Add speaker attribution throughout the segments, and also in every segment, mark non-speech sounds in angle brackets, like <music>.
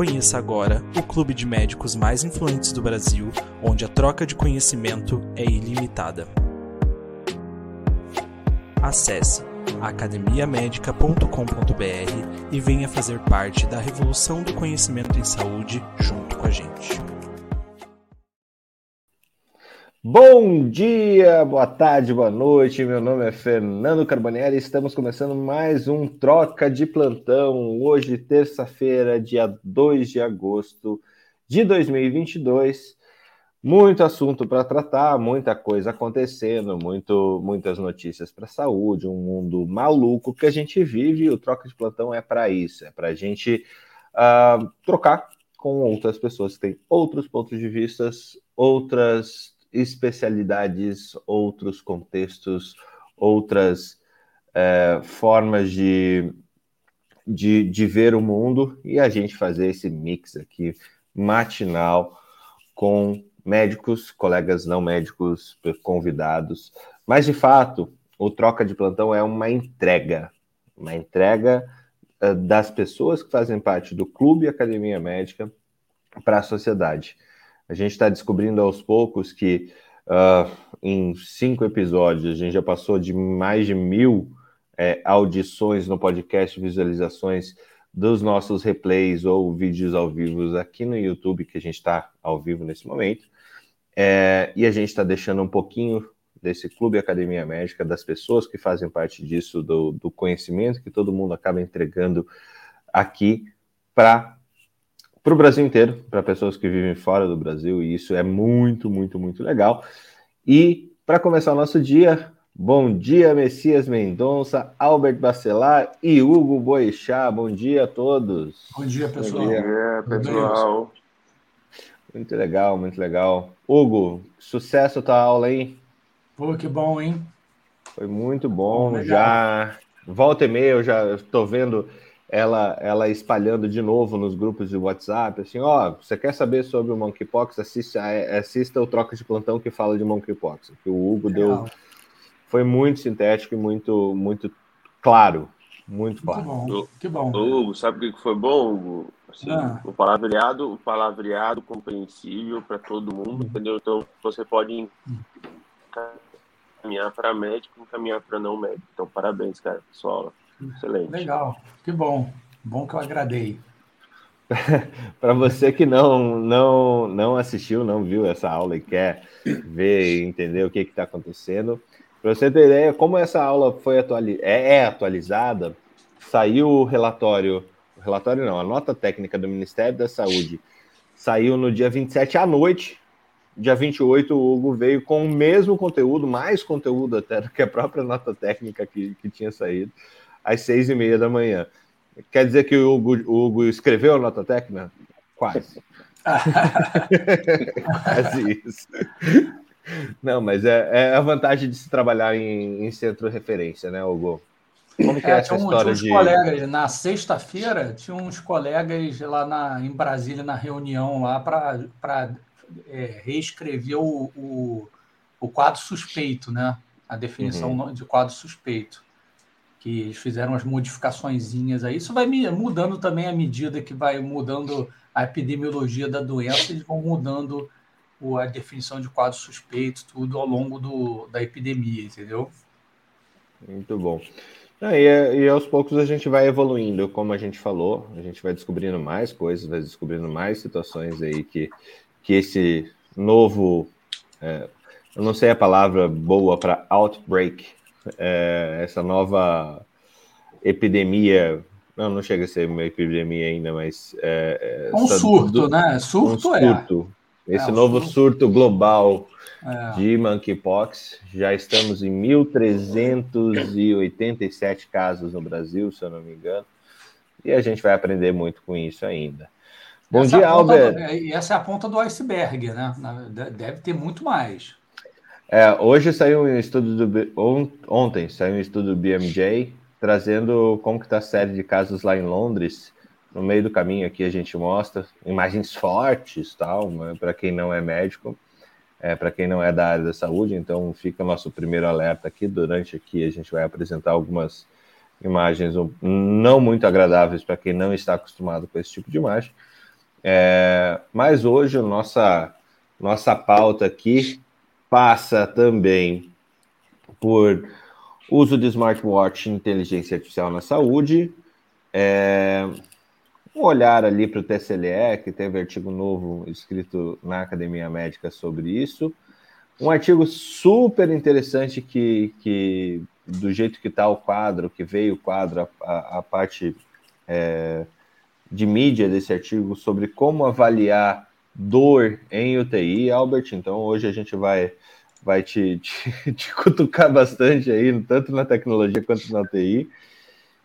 Speaker 1: Conheça agora o clube de médicos mais influentes do Brasil, onde a troca de conhecimento é ilimitada. Acesse academiamedica.com.br e venha fazer parte da revolução do conhecimento em saúde junto com a gente.
Speaker 2: Bom dia, boa tarde, boa noite. Meu nome é Fernando Carbonieri estamos começando mais um Troca de Plantão. Hoje, terça-feira, dia 2 de agosto de 2022. Muito assunto para tratar, muita coisa acontecendo, muito, muitas notícias para a saúde, um mundo maluco que a gente vive. O Troca de Plantão é para isso, é para a gente uh, trocar com outras pessoas que têm outros pontos de vista, outras especialidades, outros contextos, outras é, formas de, de, de ver o mundo e a gente fazer esse mix aqui matinal com médicos, colegas não médicos, convidados. Mas de fato, o troca de plantão é uma entrega, uma entrega uh, das pessoas que fazem parte do Clube Academia Médica para a sociedade. A gente está descobrindo aos poucos que uh, em cinco episódios a gente já passou de mais de mil é, audições no podcast, visualizações dos nossos replays ou vídeos ao vivo aqui no YouTube, que a gente está ao vivo nesse momento. É, e a gente está deixando um pouquinho desse Clube Academia Médica, das pessoas que fazem parte disso, do, do conhecimento que todo mundo acaba entregando aqui para para o Brasil inteiro, para pessoas que vivem fora do Brasil, e isso é muito, muito, muito legal. E para começar o nosso dia, bom dia, Messias Mendonça, Albert Bacelar e Hugo Boixá. Bom dia a todos.
Speaker 3: Bom dia, pessoal.
Speaker 4: Bom dia, pessoal.
Speaker 2: Muito legal, muito legal. Hugo, sucesso tua aula, hein?
Speaker 3: Pô, que bom, hein?
Speaker 2: Foi muito bom. bom já volta e meia, eu já estou vendo ela, ela espalhando de novo nos grupos de WhatsApp, assim, ó, você quer saber sobre o monkeypox, assista, assista o Troca de Plantão que fala de monkeypox, que o Hugo Legal. deu, foi muito sintético e muito, muito claro, muito claro.
Speaker 3: Que bom, que bom.
Speaker 4: Hugo, sabe o que foi bom, Hugo? Assim, ah. O palavreado, o palavreado compreensível para todo mundo, entendeu? Então, você pode caminhar para médico, caminhar para não médico. Então, parabéns, cara, pessoal. Excelente.
Speaker 3: Legal, que bom. Bom que eu agradei. <laughs>
Speaker 2: Para você que não, não, não assistiu, não viu essa aula e quer ver e entender o que está acontecendo, para você ter ideia como essa aula foi atuali é, é atualizada, saiu o relatório, o relatório não, a nota técnica do Ministério da Saúde saiu no dia 27 à noite. Dia 28, o Hugo veio com o mesmo conteúdo, mais conteúdo até do que a própria nota técnica que, que tinha saído às seis e meia da manhã. Quer dizer que o Hugo, o Hugo escreveu a nota técnica? Quase. <laughs> Quase isso. Não, mas é, é, a vantagem de se trabalhar em, em centro referência, né, Hugo?
Speaker 3: Como que é, é essa história tinha uns de... colegas, na sexta-feira, tinha uns colegas lá na, em Brasília, na reunião lá, para é, reescrever o, o, o, quadro suspeito, né? A definição uhum. de quadro suspeito que eles fizeram as modificações aí. Isso vai mudando também à medida que vai mudando a epidemiologia da doença, eles vão mudando a definição de quadro suspeito, tudo ao longo do, da epidemia, entendeu?
Speaker 2: Muito bom. e, e, aos poucos a gente vai evoluindo, como a gente falou, a gente vai descobrindo mais coisas, vai descobrindo mais situações aí que, que esse novo, é, eu não sei a palavra boa para outbreak, é, essa nova epidemia, não, não chega a ser uma epidemia ainda, mas...
Speaker 3: É, um surto, do, né? Surto, um surto
Speaker 2: é. Esse novo surto, surto global é. de monkeypox, já estamos em 1.387 casos no Brasil, se eu não me engano, e a gente vai aprender muito com isso ainda. Bom essa dia, Albert.
Speaker 3: E essa é a ponta do iceberg, né? Deve ter muito mais.
Speaker 2: É, hoje saiu um estudo do ontem saiu um estudo do BMJ trazendo como que está a série de casos lá em Londres. No meio do caminho aqui a gente mostra imagens fortes, tal, né, para quem não é médico, é, para quem não é da área da saúde. Então fica nosso primeiro alerta aqui. Durante aqui a gente vai apresentar algumas imagens não muito agradáveis para quem não está acostumado com esse tipo de imagem. É, mas hoje nossa nossa pauta aqui passa também por uso de smartwatch e inteligência artificial na saúde, é, um olhar ali para o TSLE, que teve artigo novo escrito na Academia Médica sobre isso, um artigo super interessante que, que do jeito que está o quadro, que veio o quadro, a, a parte é, de mídia desse artigo sobre como avaliar dor em UTI, Albert. Então, hoje a gente vai, vai te, te, <laughs> te cutucar bastante aí, tanto na tecnologia quanto na UTI.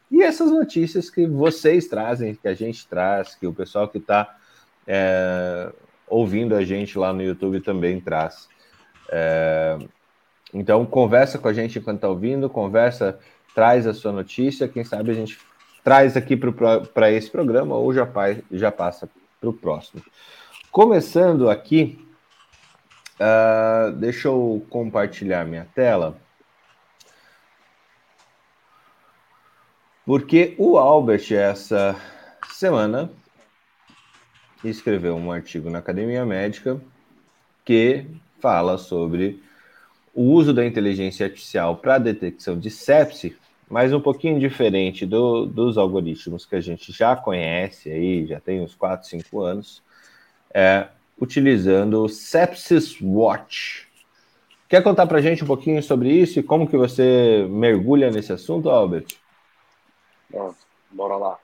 Speaker 2: E essas notícias que vocês trazem, que a gente traz, que o pessoal que está é, ouvindo a gente lá no YouTube também traz. É, então, conversa com a gente enquanto está ouvindo, conversa, traz a sua notícia, quem sabe a gente traz aqui para esse programa ou já, já passa para o próximo. Começando aqui, uh, deixa eu compartilhar minha tela. Porque o Albert, essa semana, escreveu um artigo na Academia Médica que fala sobre o uso da inteligência artificial para detecção de sepse mas um pouquinho diferente do, dos algoritmos que a gente já conhece aí, já tem uns 4, 5 anos, é, utilizando o Sepsis Watch. Quer contar para a gente um pouquinho sobre isso e como que você mergulha nesse assunto, Albert?
Speaker 4: Pronto, bora lá.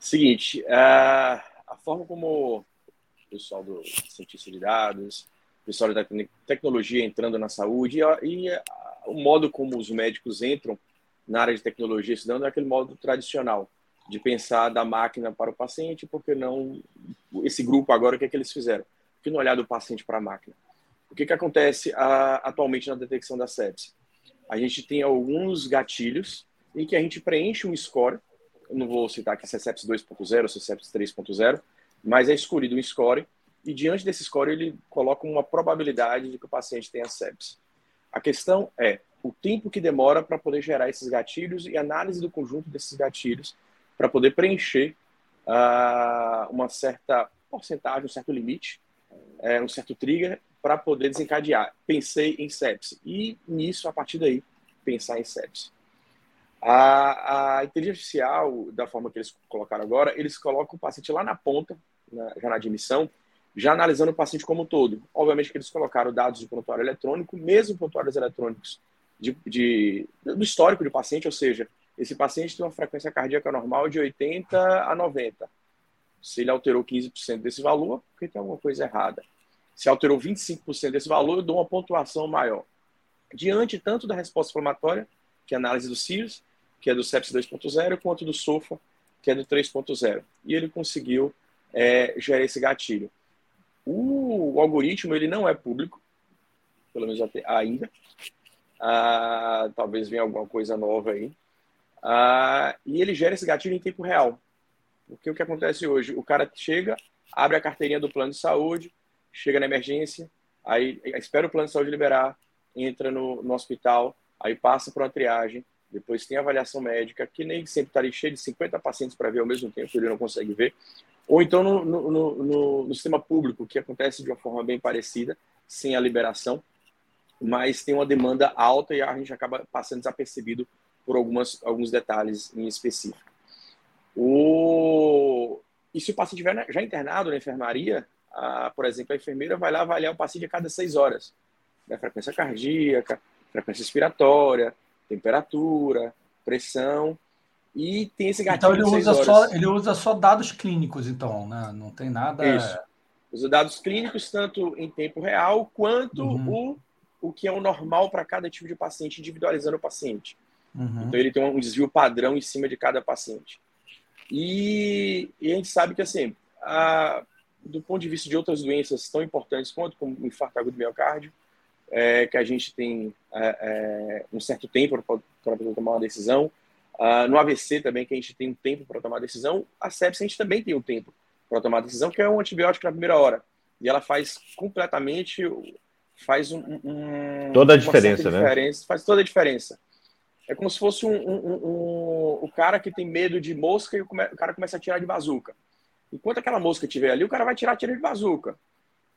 Speaker 4: Seguinte, é, a forma como o pessoal do cientista de dados, o pessoal da tecnologia entrando na saúde e, e o modo como os médicos entram na área de tecnologia estudando é aquele modo tradicional de pensar da máquina para o paciente, porque não esse grupo agora o que é que eles fizeram? Que não olhar do paciente para a máquina. O que que acontece a, atualmente na detecção da sepse? A gente tem alguns gatilhos em que a gente preenche um score. Não vou citar aqui se é sepse 2.0 ou se é sepse 3.0, mas é escolhido um score e diante desse score ele coloca uma probabilidade de que o paciente tenha sepse. A questão é o tempo que demora para poder gerar esses gatilhos e análise do conjunto desses gatilhos para poder preencher uh, uma certa porcentagem, um certo limite, é, um certo trigger para poder desencadear. Pensei em sepse e nisso, a partir daí, pensar em sepse. A, a inteligência artificial, da forma que eles colocaram agora, eles colocam o paciente lá na ponta, na, já na admissão, já analisando o paciente como um todo. Obviamente que eles colocaram dados de prontuário eletrônico, mesmo prontuários eletrônicos de, de, do histórico do paciente, ou seja, esse paciente tem uma frequência cardíaca normal de 80 a 90. Se ele alterou 15% desse valor, porque tem alguma coisa errada. Se alterou 25% desse valor, eu dou uma pontuação maior. Diante tanto da resposta inflamatória, que é a análise do CIRS, que é do CEPS 2.0, quanto do SOFA, que é do 3.0. E ele conseguiu é, gerar esse gatilho. O, algoritmo ele não é público, pelo menos ainda, ah, talvez venha alguma coisa nova aí. Ah, e ele gera esse gatilho em tempo real. Porque o que acontece hoje? O cara chega, abre a carteirinha do plano de saúde, chega na emergência, aí espera o plano de saúde liberar, entra no, no hospital, aí passa por uma triagem, depois tem avaliação médica, que nem sempre está ali cheio de 50 pacientes para ver ao mesmo tempo, ele não consegue ver. Ou então no, no, no, no sistema público, que acontece de uma forma bem parecida, sem a liberação mas tem uma demanda alta e a gente acaba passando desapercebido por algumas, alguns detalhes em específico. O... E se o paciente estiver já internado na enfermaria, a, por exemplo, a enfermeira vai lá avaliar o paciente a cada seis horas. Né? Frequência cardíaca, frequência respiratória, temperatura, pressão. E tem esse gatilho.
Speaker 3: Então ele usa, só, ele usa só dados clínicos, então, né? Não tem nada.
Speaker 4: Isso. Usa dados clínicos, tanto em tempo real, quanto uhum. o, o que é o normal para cada tipo de paciente, individualizando o paciente. Uhum. Então ele tem um desvio padrão em cima de cada paciente. E, e a gente sabe que, assim, a, do ponto de vista de outras doenças tão importantes quanto como o infarto agudo do miocárdio, é, que a gente tem é, é, um certo tempo para poder tomar uma decisão. Uh, no AVC também, que a gente tem um tempo para tomar decisão. A sepsis a gente também tem um tempo para tomar decisão, que é um antibiótico na primeira hora. E ela faz completamente, faz um, um
Speaker 2: toda a diferença, né?
Speaker 4: Diferença, faz toda a diferença. É como se fosse um, um, um, o cara que tem medo de mosca e o, come, o cara começa a tirar de bazuca. Enquanto aquela mosca estiver ali, o cara vai tirar tiro de bazuca.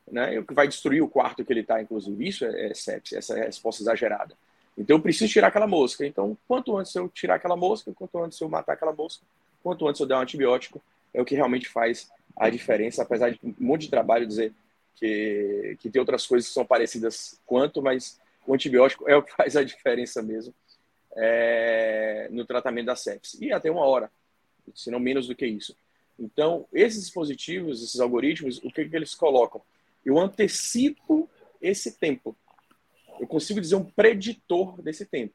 Speaker 4: Né? O que vai destruir o quarto que ele está, inclusive. Isso é, é sepsis, essa é resposta exagerada. Então eu preciso tirar aquela mosca. Então, quanto antes eu tirar aquela mosca, quanto antes eu matar aquela mosca, quanto antes eu der um antibiótico, é o que realmente faz a diferença, apesar de um monte de trabalho dizer que, que tem outras coisas que são parecidas quanto, mas o antibiótico é o que faz a diferença mesmo é, no tratamento da sepsis. E até uma hora, se não menos do que isso. Então, esses dispositivos, esses algoritmos, o que, que eles colocam? Eu antecipo esse tempo. Eu consigo dizer um preditor desse tempo.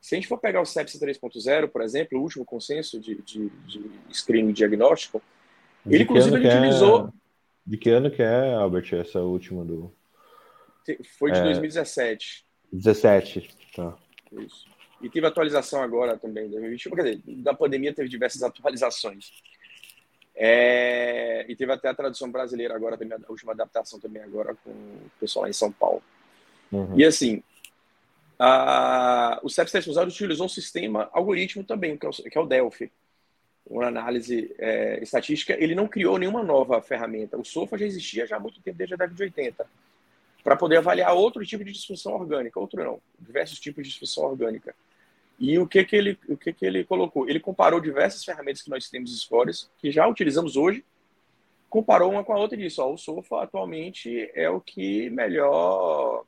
Speaker 4: Se a gente for pegar o sepsis 3.0, por exemplo, o último consenso de, de, de screening diagnóstico, de ele inclusive ele utilizou.
Speaker 2: É... De que ano que é, Albert, essa última do.
Speaker 4: Foi de é... 2017.
Speaker 2: 17, tá.
Speaker 4: Isso. E teve atualização agora também, 2021. Quer dizer, da pandemia teve diversas atualizações. É... E teve até a tradução brasileira agora, também, a última adaptação também agora com o pessoal lá em São Paulo. Uhum. E assim, a... o CEPS 3.0 utilizou um sistema algoritmo também, que é o, que é o Delphi. Uma análise é, estatística. Ele não criou nenhuma nova ferramenta. O SOFA já existia já há muito tempo, desde a década de 80, para poder avaliar outro tipo de disfunção orgânica. Outro não, diversos tipos de disfunção orgânica. E o que que ele, o que que ele colocou? Ele comparou diversas ferramentas que nós temos scores, que já utilizamos hoje, comparou uma com a outra e disse, ó, o SOFA atualmente é o que melhor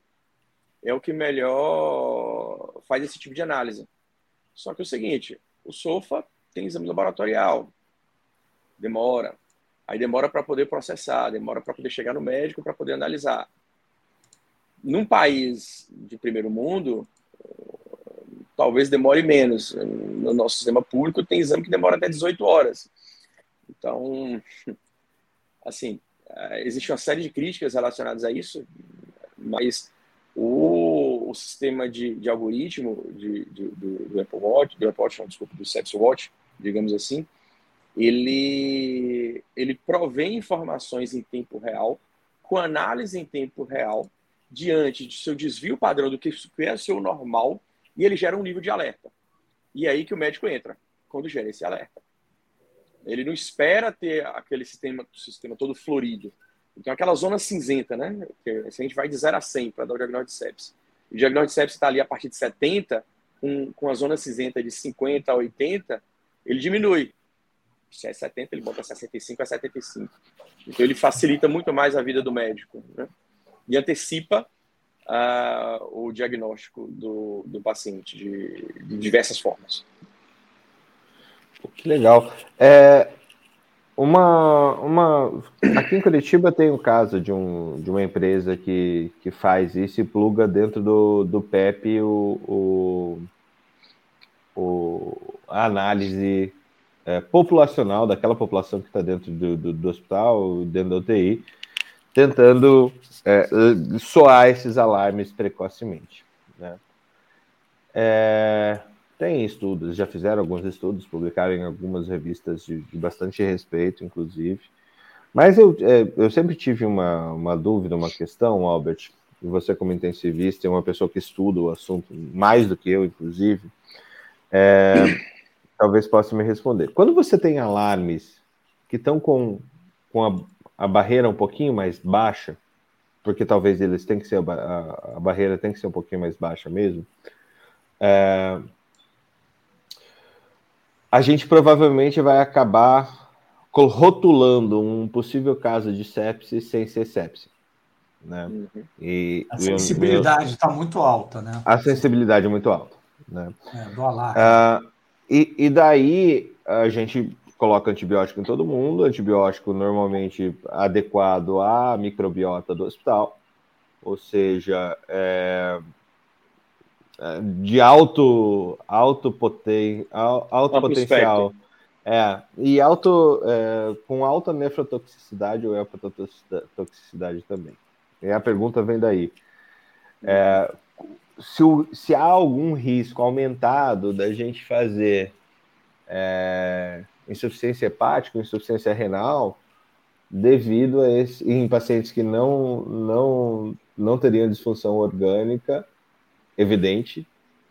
Speaker 4: é o que melhor faz esse tipo de análise. Só que é o seguinte, o SOFA tem exame laboratorial, demora, aí demora para poder processar, demora para poder chegar no médico para poder analisar. Num país de primeiro mundo, talvez demore menos. No nosso sistema público tem exame que demora até 18 horas. Então, <laughs> assim, existe uma série de críticas relacionadas a isso, mas o, o sistema de, de algoritmo de, de, do, do, Apple Watch, do Apple Watch, não, desculpa, do Sepsi Watch, digamos assim, ele, ele provém informações em tempo real, com análise em tempo real, diante de seu desvio padrão do que é o seu normal e ele gera um nível de alerta. E é aí que o médico entra, quando gera esse alerta. Ele não espera ter aquele sistema, sistema todo florido. Então, aquela zona cinzenta, né? Que se a gente vai de 0 a 100 para dar o diagnóstico de sepsis. O diagnóstico de sepsis está ali a partir de 70, com, com a zona cinzenta de 50 a 80, ele diminui. Se é 70, ele bota 65 a 75. Então, ele facilita muito mais a vida do médico. Né? E antecipa uh, o diagnóstico do, do paciente de, de diversas formas.
Speaker 2: Que legal. É, uma, uma, aqui em Curitiba tem um caso de, um, de uma empresa que, que faz isso e pluga dentro do, do PEP o, o, o a análise é, populacional daquela população que está dentro do, do, do, hospital, dentro da UTI, tentando é, soar esses alarmes precocemente. Né? É, tem estudos, já fizeram alguns estudos, publicaram em algumas revistas de, de bastante respeito, inclusive. Mas eu, é, eu sempre tive uma, uma dúvida, uma questão, Albert, e você como intensivista, é uma pessoa que estuda o assunto mais do que eu, inclusive, é, talvez possa me responder. Quando você tem alarmes que estão com, com a a barreira um pouquinho mais baixa, porque talvez eles têm que ser a, a barreira tem que ser um pouquinho mais baixa mesmo. É, a gente provavelmente vai acabar rotulando um possível caso de sepse sem ser sepse. Né?
Speaker 3: Uhum. E, a sensibilidade está muito alta, né?
Speaker 2: A sensibilidade é muito alta. Né?
Speaker 3: É, do alarme. Uh,
Speaker 2: e, e daí a gente coloca antibiótico em todo mundo, antibiótico normalmente adequado à microbiota do hospital, ou seja, é, é de alto, alto, poten, alto potencial. É, e alto, é, com alta nefrotoxicidade ou hepatotoxicidade também. E a pergunta vem daí. É, se, se há algum risco aumentado da gente fazer é, insuficiência hepática, insuficiência renal, devido a esse, em pacientes que não, não, não teriam disfunção orgânica evidente,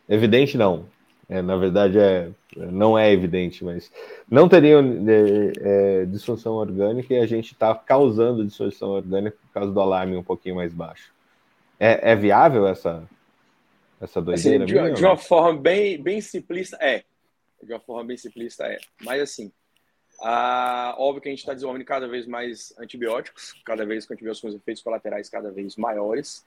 Speaker 2: evidente não, é, na verdade é, não é evidente, mas não teriam é, é, disfunção orgânica e a gente está causando disfunção orgânica por causa do alarme um pouquinho mais baixo. É, é viável essa, essa doideira?
Speaker 4: Assim, de, de uma forma bem, bem simplista, é. De uma forma bem simplista, é. Mas assim, a, óbvio que a gente está desenvolvendo cada vez mais antibióticos, cada vez com antibióticos com efeitos colaterais cada vez maiores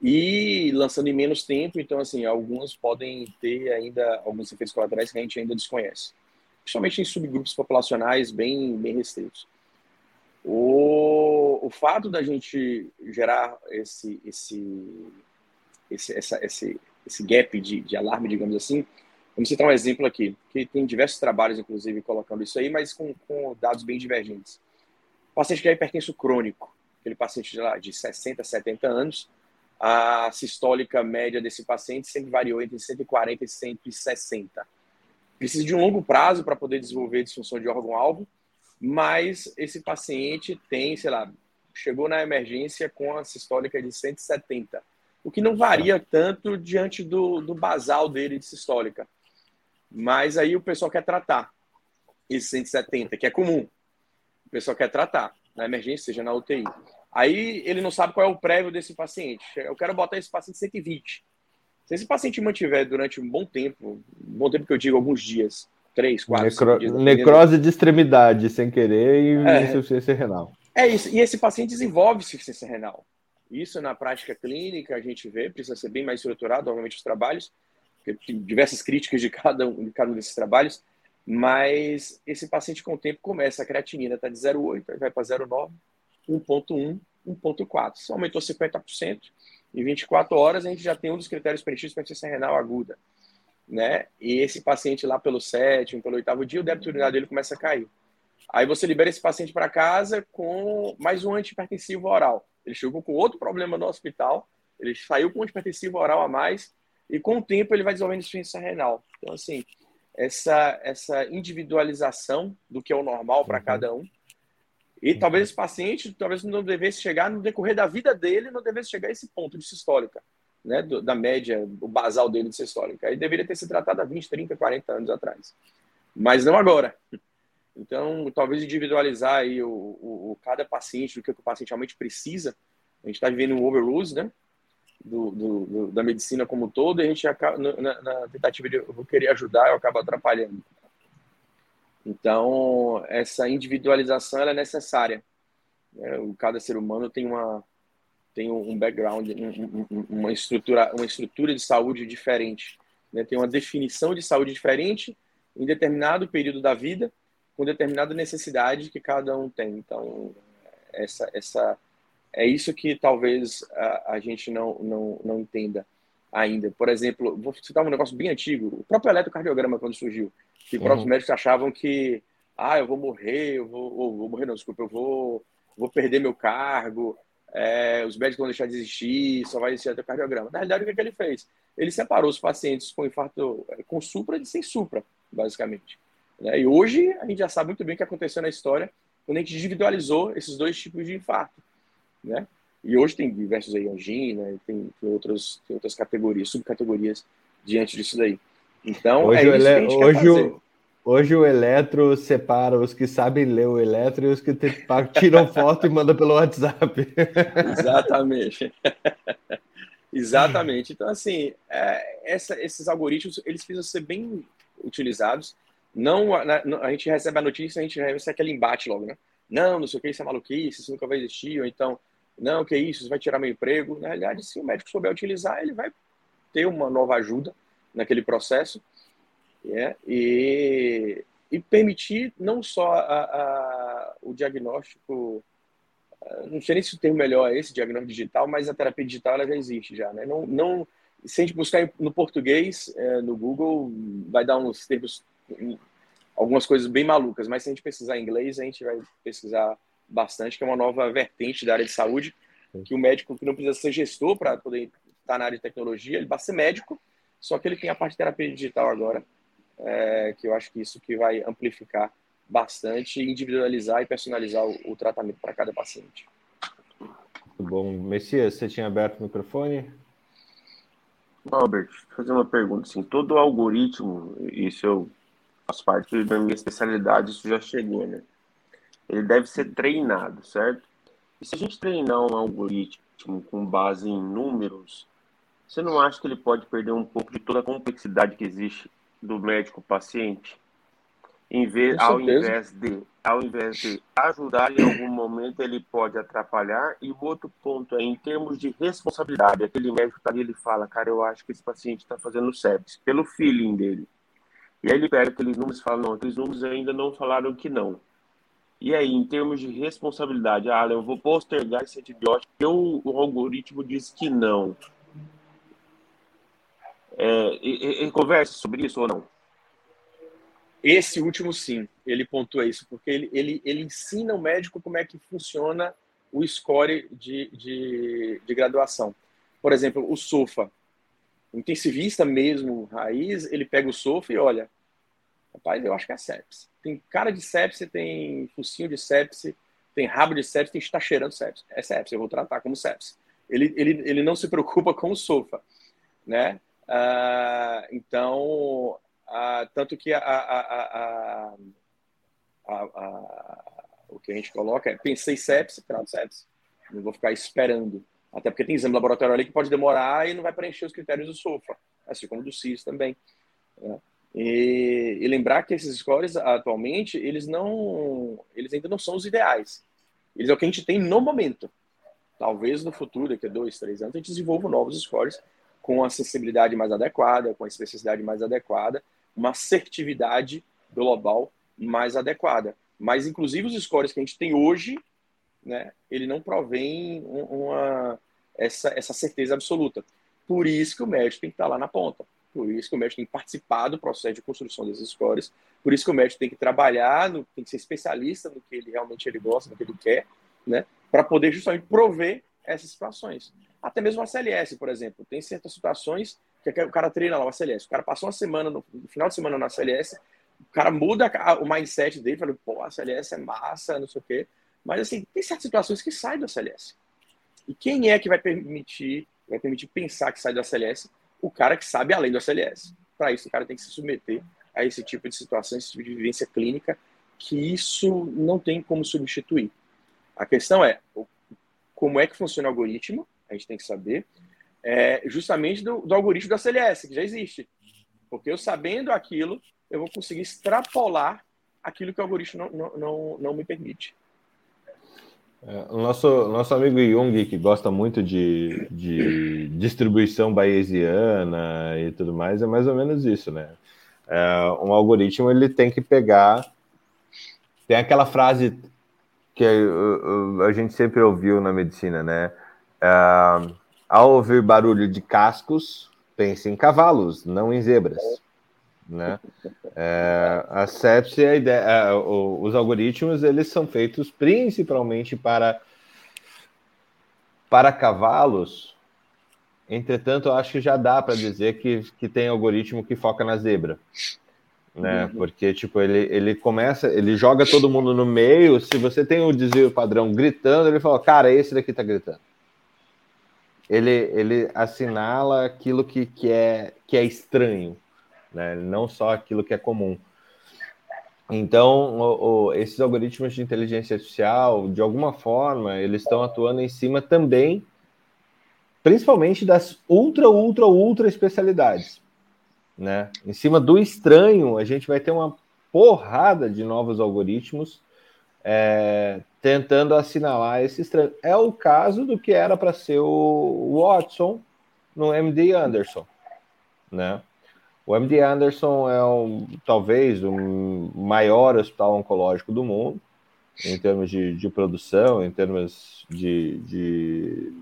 Speaker 4: e lançando em menos tempo, então assim, alguns podem ter ainda alguns efeitos colaterais que a gente ainda desconhece, principalmente em subgrupos populacionais bem, bem restritos. O, o fato da gente gerar esse, esse, esse, essa, esse, esse gap de, de alarme, digamos assim, vamos citar um exemplo aqui, que tem diversos trabalhos, inclusive, colocando isso aí, mas com, com dados bem divergentes. O paciente que é hipertenso crônico, aquele paciente de, lá, de 60, 70 anos, a sistólica média desse paciente sempre variou entre 140 e 160. Precisa de um longo prazo para poder desenvolver disfunção de órgão-alvo, mas esse paciente tem, sei lá, chegou na emergência com a sistólica de 170, o que não varia tanto diante do, do basal dele de sistólica. Mas aí o pessoal quer tratar esse 170, que é comum. O pessoal quer tratar na emergência, seja na UTI. Aí ele não sabe qual é o prévio desse paciente. Eu quero botar esse paciente 120. Se esse paciente mantiver durante um bom tempo, um bom tempo que eu digo alguns dias, três, quatro,
Speaker 2: Necro... dias, necrose de extremidade sem querer e é, insuficiência renal.
Speaker 4: É isso. E esse paciente desenvolve insuficiência renal. Isso na prática clínica a gente vê, precisa ser bem mais estruturado, obviamente, os trabalhos, diversas críticas de cada um, de cada um desses trabalhos, mas esse paciente com o tempo começa, a creatinina está de 0,8, vai para 0,9, 1.1, 1.4. Se aumentou 50%, em 24 horas a gente já tem um dos critérios preditivos para insuficiência renal aguda. Né? E esse paciente lá pelo sétimo, pelo oitavo dia, o débito urinário dele começa a cair. Aí você libera esse paciente para casa com mais um antihipertensivo oral. Ele chegou com outro problema no hospital, ele saiu com um antihipertensivo oral a mais, e com o tempo ele vai desenvolvendo insuficiência renal. Então, assim, essa, essa individualização do que é o normal para uhum. cada um e uhum. talvez esse paciente talvez não devesse chegar no decorrer da vida dele, não devesse chegar a esse ponto de sistólica, né, do, da média, o basal dele de sistólica. Ele deveria ter se tratado há 20, 30, 40 anos atrás. Mas não agora. Então, talvez individualizar aí o, o, o cada paciente, do que o paciente realmente precisa. A gente está vivendo um overuse, né? Do, do, do, da medicina como um todo, e a gente acaba, na, na tentativa de querer ajudar, eu acabo atrapalhando. Então, essa individualização é necessária. É, cada ser humano tem uma tem um background, um, uma estrutura, uma estrutura de saúde diferente, né? tem uma definição de saúde diferente em determinado período da vida, com determinada necessidade que cada um tem. Então, essa, essa é isso que talvez a, a gente não, não, não entenda ainda. Por exemplo, vou citar um negócio bem antigo, o próprio eletrocardiograma quando surgiu que uhum. próprios médicos achavam que, ah, eu vou morrer, eu vou, ou, vou morrer não, desculpa, eu vou, vou perder meu cargo, é, os médicos vão deixar de existir, só vai existir até o cardiograma. Na realidade, o que, é que ele fez? Ele separou os pacientes com infarto é, com supra de sem supra, basicamente. Né? E hoje a gente já sabe muito bem o que aconteceu na história quando a gente individualizou esses dois tipos de infarto. Né? E hoje tem diversos aí, angina, tem, tem, outros, tem outras categorias, subcategorias diante disso daí. Então,
Speaker 2: hoje
Speaker 4: é
Speaker 2: a gente hoje o, hoje o Eletro separa os que sabem ler o Eletro e os que te, tiram <laughs> foto e mandam pelo WhatsApp.
Speaker 4: Exatamente. <laughs> Exatamente. Então, assim, é, essa, esses algoritmos, eles precisam ser bem utilizados. Não, a, a, gente recebe a notícia, a gente recebe aquele embate logo, né? Não, não sei o que, isso é maluquice, isso nunca vai existir, ou então, não, que isso, isso vai tirar meu emprego. Na realidade, se o médico souber utilizar, ele vai ter uma nova ajuda naquele processo é, e, e permitir não só a, a, o diagnóstico, não sei nem se o termo melhor é esse, diagnóstico digital, mas a terapia digital ela já existe já, né? Não, não, se a gente buscar no português, é, no Google, vai dar uns termos, algumas coisas bem malucas, mas se a gente pesquisar em inglês, a gente vai pesquisar bastante, que é uma nova vertente da área de saúde, que o médico que não precisa ser gestor para poder estar na área de tecnologia, ele vai ser médico, só que ele tem a parte de terapia digital agora, é, que eu acho que isso que vai amplificar bastante, individualizar e personalizar o, o tratamento para cada paciente.
Speaker 2: Muito bom. Messias, você tinha aberto o microfone?
Speaker 5: Albert, fazer uma pergunta. Assim, todo algoritmo, isso eu faço parte da minha especialidade, isso já chegou, né? Ele deve ser treinado, certo? E se a gente treinar um algoritmo com base em números, você não acha que ele pode perder um pouco de toda a complexidade que existe do médico-paciente? Em vez, ao, invés de, ao invés de ajudar em algum momento, ele pode atrapalhar. E o outro ponto é, em termos de responsabilidade, aquele médico está ali, ele fala, cara, eu acho que esse paciente está fazendo sepsis, pelo feeling dele. E aí ele pega aqueles números e fala, não, aqueles números ainda não falaram que não. E aí, em termos de responsabilidade, ah, eu vou postergar esse antibiótico, porque o, algoritmo diz que não. É, ele conversa sobre isso ou não?
Speaker 4: Esse último, sim, ele pontua isso, porque ele, ele, ele ensina o médico como é que funciona o score de, de, de graduação. Por exemplo, o SOFA. O intensivista mesmo, raiz, ele pega o SOFA e olha, rapaz, eu acho que é sepsis. Tem cara de sepse, tem focinho de sepse, tem rabo de sepse, tem está cheirando sepse. É sepse, eu vou tratar como sepse. Ele, ele, ele não se preocupa com o SOFA, né? Uh, então, uh, tanto que a, a, a, o que a gente coloca é pensei sepse, trato sepse. Não vou ficar esperando. Até porque tem exame laboratório ali que pode demorar e não vai preencher os critérios do SOFA, assim como do CIS também. Né? E, e, lembrar que esses scores atualmente eles não, eles ainda não são os ideais. Eles é o que a gente tem no momento. Talvez no futuro, daqui a dois, três anos, a gente desenvolva novos scores com a acessibilidade mais adequada, com a especificidade mais adequada, uma assertividade global mais adequada. Mas, inclusive, os scores que a gente tem hoje, né, ele não provém uma, essa, essa certeza absoluta. Por isso que o médico tem que estar lá na ponta. Por isso que o médico tem que participar do processo de construção desses scores. Por isso que o médico tem que trabalhar, no, tem que ser especialista no que ele realmente ele gosta, no que ele quer, né, para poder justamente prover essas situações. Até mesmo a CLS, por exemplo. Tem certas situações que o cara treina lá o CLS. O cara passou uma semana, no, final de semana na CLS, o cara muda o mindset dele, fala, pô, a CLS é massa, não sei o quê. Mas, assim, tem certas situações que saem da CLS. E quem é que vai permitir, vai permitir pensar que sai da CLS? O cara que sabe além da CLS. Para isso, o cara tem que se submeter a esse tipo de situação, esse tipo de vivência clínica, que isso não tem como substituir. A questão é como é que funciona o algoritmo, a gente tem que saber, é, justamente do, do, algoritmo da CLS, que já existe. Porque eu sabendo aquilo, eu vou conseguir extrapolar aquilo que o algoritmo não, não, não, não me permite.
Speaker 2: É, o nosso, nosso amigo Jung, que gosta muito de, de distribuição bayesiana e tudo mais, é mais ou menos isso, né? É, um algoritmo ele tem que pegar. Tem aquela frase que a, a gente sempre ouviu na medicina, né? Uh, ao ouvir barulho de cascos, pense em cavalos, não em zebras. Né? É, a sepse, a ideia, é, os algoritmos, eles são feitos principalmente para para cavalos. Entretanto, eu acho que já dá para dizer que, que tem algoritmo que foca na zebra. Né? Uhum. Porque, tipo, ele, ele começa, ele joga todo mundo no meio. Se você tem o desvio padrão gritando, ele fala, cara, esse daqui tá gritando ele, ele assinala aquilo que, que, é, que é estranho, né? não só aquilo que é comum. Então, o, o, esses algoritmos de inteligência artificial, de alguma forma, eles estão atuando em cima também, principalmente das ultra, ultra, ultra especialidades. Né? Em cima do estranho, a gente vai ter uma porrada de novos algoritmos é, tentando assinalar esses trânsitos. É o caso do que era para ser o Watson no MD Anderson, né? O MD Anderson é um, talvez o maior hospital oncológico do mundo, em termos de, de produção, em termos de, de,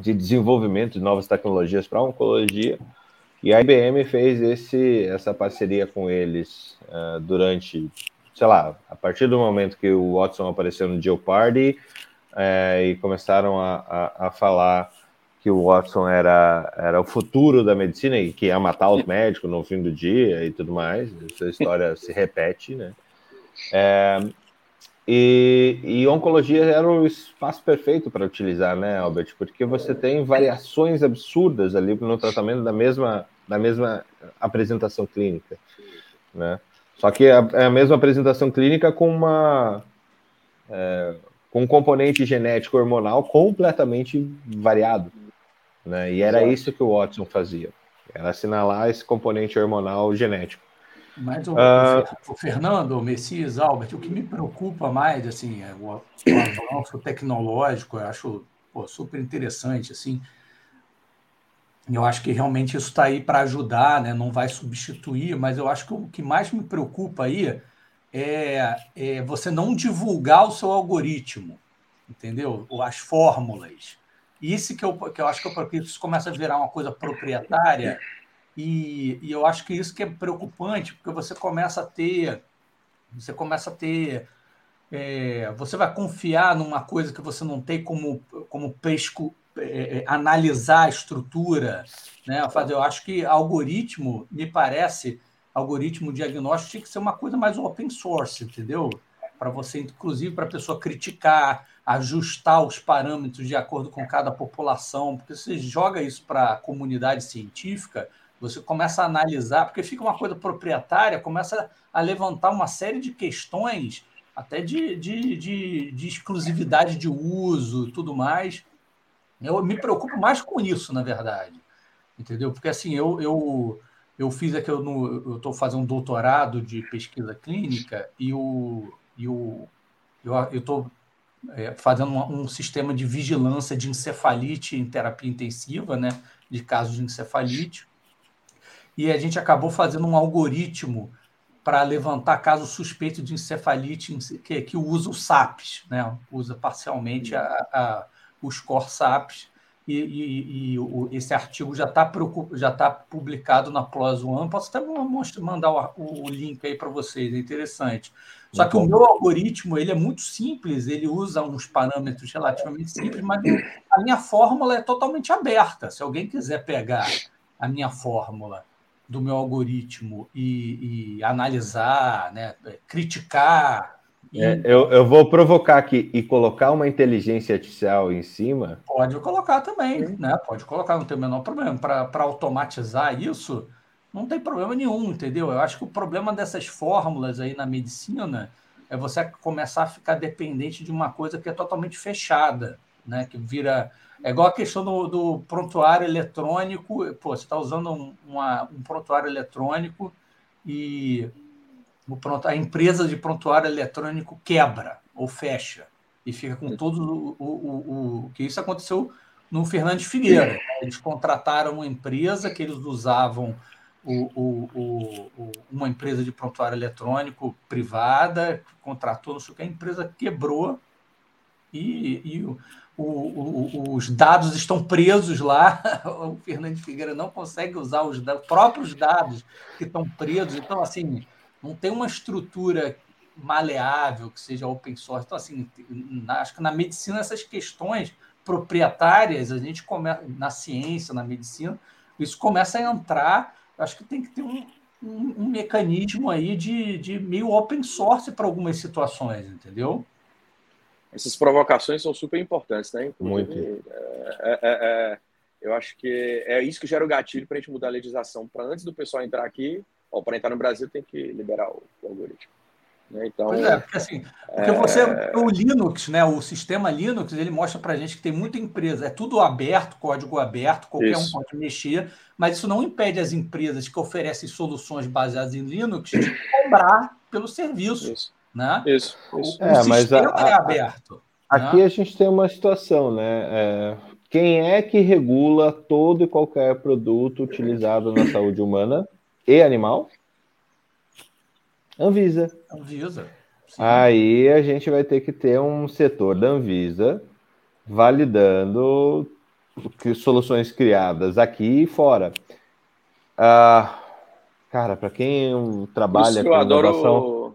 Speaker 2: de, desenvolvimento de novas tecnologias para oncologia. E a IBM fez esse, essa parceria com eles uh, durante, sei lá, a partir do momento que o Watson apareceu no Jeopardy uh, e começaram a, a, a falar que o Watson era, era o futuro da medicina e que ia matar os médicos no fim do dia e tudo mais. Essa história <laughs> se repete, né? É, e, e, oncologia era o espaço perfeito para utilizar, né, Albert? Porque você tem variações absurdas ali no tratamento da mesma, da mesma apresentação clínica, né? Só que é a mesma apresentação clínica com uma é, com um componente genético hormonal completamente variado. Né? E era Exato. isso que o Watson fazia. Era assinalar esse componente hormonal genético.
Speaker 3: Mas o, uh, o Fernando, o Messias, Albert, o que me preocupa mais, assim, é o, o avanço tecnológico, eu acho pô, super interessante, assim. Eu acho que realmente isso está aí para ajudar, né? não vai substituir, mas eu acho que o que mais me preocupa aí é, é você não divulgar o seu algoritmo, entendeu? As fórmulas. Isso que eu, que eu acho que, que isso começa a virar uma coisa proprietária, e, e eu acho que isso que é preocupante, porque você começa a ter. Você começa a ter. É, você vai confiar numa coisa que você não tem como, como pesco, é, é analisar a estrutura. Né? Eu acho que algoritmo, me parece, algoritmo diagnóstico tinha que ser uma coisa mais open source, entendeu? Para você, inclusive, para a pessoa criticar, ajustar os parâmetros de acordo com cada população, porque você joga isso para a comunidade científica, você começa a analisar, porque fica uma coisa proprietária, começa a levantar uma série de questões, até de, de, de, de exclusividade de uso tudo mais. Eu me preocupo mais com isso, na verdade. Entendeu? Porque assim, eu, eu, eu fiz aqui, eu estou fazendo um doutorado de pesquisa clínica e o, e o, eu estou é, fazendo um, um, sistema de vigilância de encefalite em terapia intensiva, né, de casos de encefalite. E a gente acabou fazendo um algoritmo para levantar casos suspeitos de encefalite que, que usa o SAPS, né, usa parcialmente a, a, os core SAPS. E, e, e o, esse artigo já está já tá publicado na PLOS ONE. Posso até mandar o, o link aí para vocês, é interessante. Só que o meu algoritmo ele é muito simples, ele usa uns parâmetros relativamente simples, mas a minha fórmula é totalmente aberta. Se alguém quiser pegar a minha fórmula do meu algoritmo e, e analisar, né, criticar.
Speaker 2: E... É, eu, eu vou provocar aqui e colocar uma inteligência artificial em cima.
Speaker 3: Pode colocar também, né? Pode colocar, não tem o menor problema. Para automatizar isso, não tem problema nenhum, entendeu? Eu acho que o problema dessas fórmulas aí na medicina é você começar a ficar dependente de uma coisa que é totalmente fechada, né? Que vira. É igual a questão do, do prontuário eletrônico. Pô, você está usando um, uma, um prontuário eletrônico e o pronto, a empresa de prontuário eletrônico quebra ou fecha e fica com todo o, o, o, o que isso aconteceu no Fernandes Figueira. Eles contrataram uma empresa que eles usavam o, o, o, uma empresa de prontuário eletrônico privada, contratou, não sei o que, a empresa quebrou e, e os dados estão presos lá. <laughs> O Fernando Figueira não consegue usar os dados, próprios dados que estão presos. Então, assim, não tem uma estrutura maleável que seja open source. Então, assim, acho que na medicina essas questões proprietárias, a gente começa na ciência, na medicina, isso começa a entrar acho que tem que ter um, um, um mecanismo aí de, de meio open source para algumas situações, entendeu?
Speaker 4: Essas provocações são super importantes, né?
Speaker 2: Muito.
Speaker 4: É, é, é, eu acho que é isso que gera o gatilho para a gente mudar a legislação. Para antes do pessoal entrar aqui, para entrar no Brasil, tem que liberar o, o algoritmo. Né? Então,
Speaker 3: pois é, porque assim, porque você, é... o Linux, né, o sistema Linux, ele mostra para a gente que tem muita empresa, é tudo aberto, código aberto, qualquer isso. um pode mexer, mas isso não impede as empresas que oferecem soluções baseadas em Linux de <clears throat> cobrar pelo serviço.
Speaker 4: Isso.
Speaker 3: Né?
Speaker 4: Isso, isso.
Speaker 3: O, é, o mas a, é aberto.
Speaker 2: Aqui né? a gente tem uma situação, né? É, quem é que regula todo e qualquer produto utilizado na saúde humana e animal? Anvisa.
Speaker 3: Anvisa.
Speaker 2: Sim. Aí a gente vai ter que ter um setor da Anvisa validando que soluções criadas aqui e fora. Ah, cara, para quem trabalha
Speaker 4: com adoro, inovação...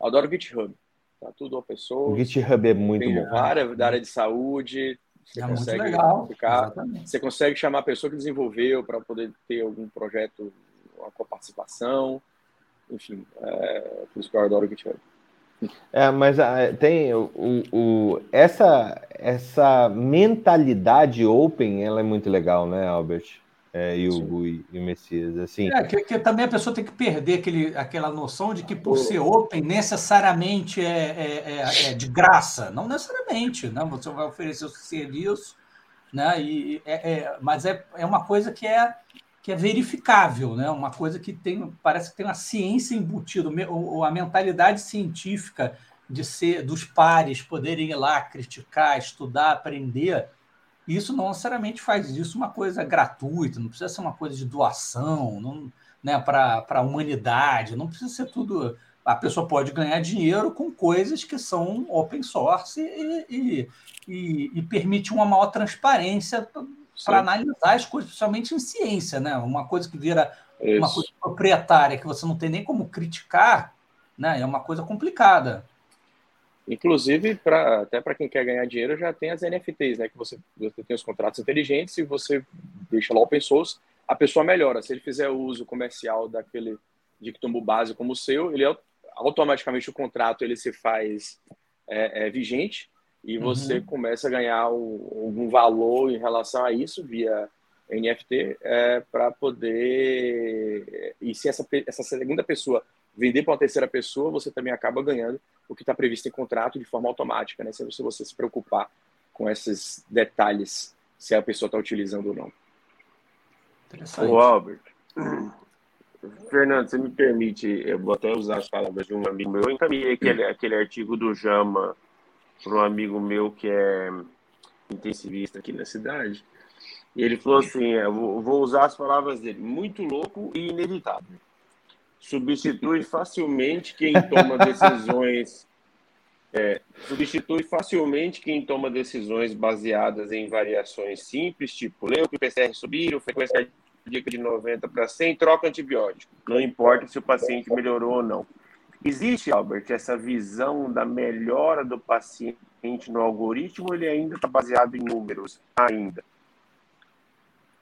Speaker 4: adoro GitHub. Tá tudo a pessoa.
Speaker 2: O GitHub é muito
Speaker 4: tem
Speaker 2: bom.
Speaker 4: Área da área de saúde. Você é consegue legal. Ficar, você consegue chamar a pessoa que desenvolveu para poder ter algum projeto com a participação. Enfim, é, por isso que eu adoro o GitHub.
Speaker 2: É, mas ah, tem o, o, essa, essa mentalidade open, ela é muito legal, né, Albert? É, e, o, e, e o Messias, assim.
Speaker 3: É, que, que, também a pessoa tem que perder aquele, aquela noção de que por ser open necessariamente é, é, é, é de graça. Não necessariamente, né? Você vai oferecer o serviço, né? E, é, é, mas é, é uma coisa que é que é verificável, né? Uma coisa que tem, parece que tem uma ciência embutida, ou a mentalidade científica de ser dos pares poderem ir lá criticar, estudar, aprender. Isso não necessariamente faz disso uma coisa gratuita, não precisa ser uma coisa de doação, não, né, para a humanidade, não precisa ser tudo. A pessoa pode ganhar dinheiro com coisas que são open source e, e, e, e permite uma maior transparência para analisar as coisas, principalmente em ciência, né? Uma coisa que vira Isso. uma coisa proprietária que você não tem nem como criticar, né? É uma coisa complicada.
Speaker 4: Inclusive, pra, até para quem quer ganhar dinheiro, já tem as NFTs, né? Que você, você tem os contratos inteligentes e você deixa lá open source, a pessoa melhora. Se ele fizer uso comercial daquele dictumbo base como o seu, ele automaticamente o contrato ele se faz é, é, vigente e você uhum. começa a ganhar algum valor em relação a isso via NFT é, para poder. E se essa, essa segunda pessoa vender para uma terceira pessoa, você também acaba ganhando o que está previsto em contrato de forma automática, né? Se você se preocupar com esses detalhes, se a pessoa está utilizando ou não.
Speaker 5: O Albert. <clears throat> Fernando, você me permite, eu vou até usar as palavras de um amigo meu. Eu encaminhei aquele, aquele artigo do Jama para um amigo meu que é intensivista aqui na cidade. E ele falou assim: é, vou usar as palavras dele, muito louco e inevitável. Substitui facilmente quem toma decisões. <laughs> É, substitui facilmente quem toma decisões baseadas em variações simples, tipo leu que o PCR subiu, frequência de 90 para 100, troca antibiótico. Não importa se o paciente melhorou ou não. Existe, Albert, essa visão da melhora do paciente no algoritmo ou ele ainda está baseado em números? Ainda.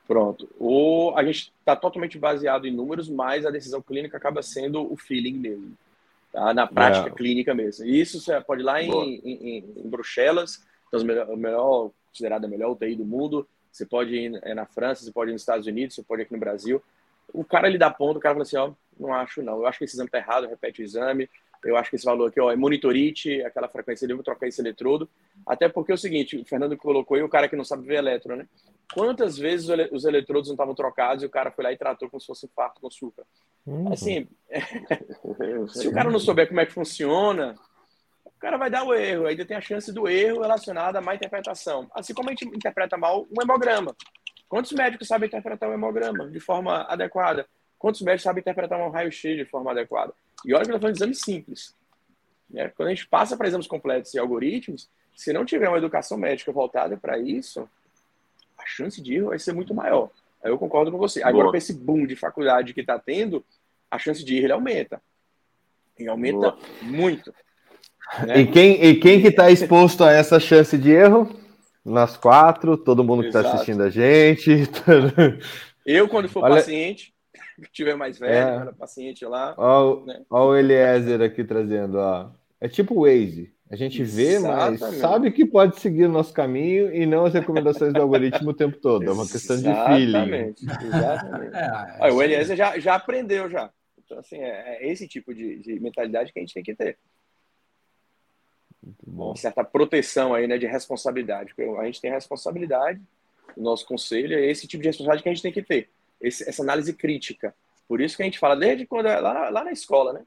Speaker 4: Pronto. O, a gente está totalmente baseado em números, mas a decisão clínica acaba sendo o feeling mesmo. Tá? Na prática é. clínica mesmo. Isso você pode ir lá em, em, em, Bruxelas, então, o melhor, considerado a melhor UTI do mundo. Você pode ir é, na França, você pode ir nos Estados Unidos, você pode ir aqui no Brasil. O cara ele dá ponto, o cara fala assim, ó, não acho não. Eu acho que esse exame está errado, repete o exame. Eu acho que esse valor aqui ó, é monitorite, aquela frequência, eu vou trocar esse eletrodo. Até porque é o seguinte, o Fernando colocou aí, o cara que não sabe ver eletro, né? Quantas vezes os eletrodos não estavam trocados e o cara foi lá e tratou como se fosse infarto com açúcar? Uhum. Assim, <laughs> se o cara não souber como é que funciona, o cara vai dar o erro. Ainda tem a chance do erro relacionado à má interpretação. Assim como a gente interpreta mal um hemograma. Quantos médicos sabem interpretar um hemograma de forma adequada? Quantos médicos sabem interpretar um raio-x de forma adequada? E olha que estou falando de exames simples. Né? Quando a gente passa para exames completos e algoritmos, se não tiver uma educação médica voltada para isso, a chance de erro vai ser muito maior. Aí eu concordo com você. Agora, com esse boom de faculdade que está tendo, a chance de erro aumenta. E aumenta Boa. muito.
Speaker 2: Né? E quem, e quem que está exposto a essa chance de erro? Nós quatro, todo mundo que está assistindo a gente. <laughs>
Speaker 4: Eu, quando for Olha... paciente, <laughs> tiver mais velho, é. paciente lá.
Speaker 2: Olha né? o Eliezer aqui trazendo, ó. É tipo o Waze. A gente vê, Exatamente. mas sabe que pode seguir o nosso caminho e não as recomendações do algoritmo o tempo todo. É uma questão de feeling.
Speaker 4: Exatamente. <laughs> É, o Eliezer já, já aprendeu já. Então, assim, é, é esse tipo de, de, mentalidade que a gente tem que ter. Uma certa proteção aí, né, de responsabilidade. Porque a gente tem responsabilidade, o nosso conselho é esse tipo de responsabilidade que a gente tem que ter esse, essa análise crítica. Por isso que a gente fala desde quando é lá, lá na escola, né?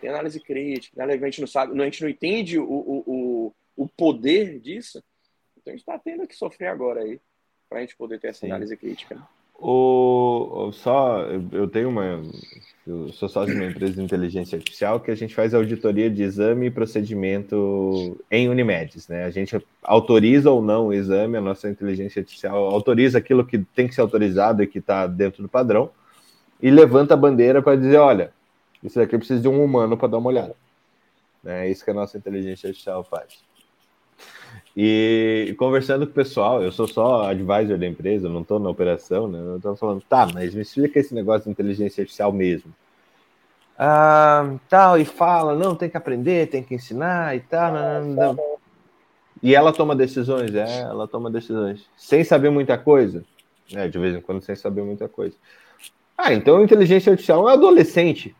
Speaker 4: tem análise crítica, né? a gente não sabe, a gente não entende o, o, o poder disso, então a gente está tendo que sofrer agora aí, para a gente poder ter essa Sim. análise crítica. Né?
Speaker 2: O, só, eu tenho uma, eu sou sócio de uma empresa de inteligência artificial que a gente faz auditoria de exame e procedimento em Unimedes, né? A gente autoriza ou não o exame, a nossa inteligência artificial autoriza aquilo que tem que ser autorizado e que está dentro do padrão e levanta a bandeira para dizer, olha, isso aqui precisa de um humano para dar uma olhada. É isso que a nossa inteligência artificial faz. E conversando com o pessoal, eu sou só advisor da empresa, não estou na operação, né? Eu estou falando, tá, mas me explica esse negócio de inteligência artificial mesmo. Ah, tal, e fala, não, tem que aprender, tem que ensinar e tal. Não, não, não. E ela toma decisões, é, ela toma decisões. Sem saber muita coisa. É, de vez em quando sem saber muita coisa. Ah, então a inteligência artificial é um adolescente.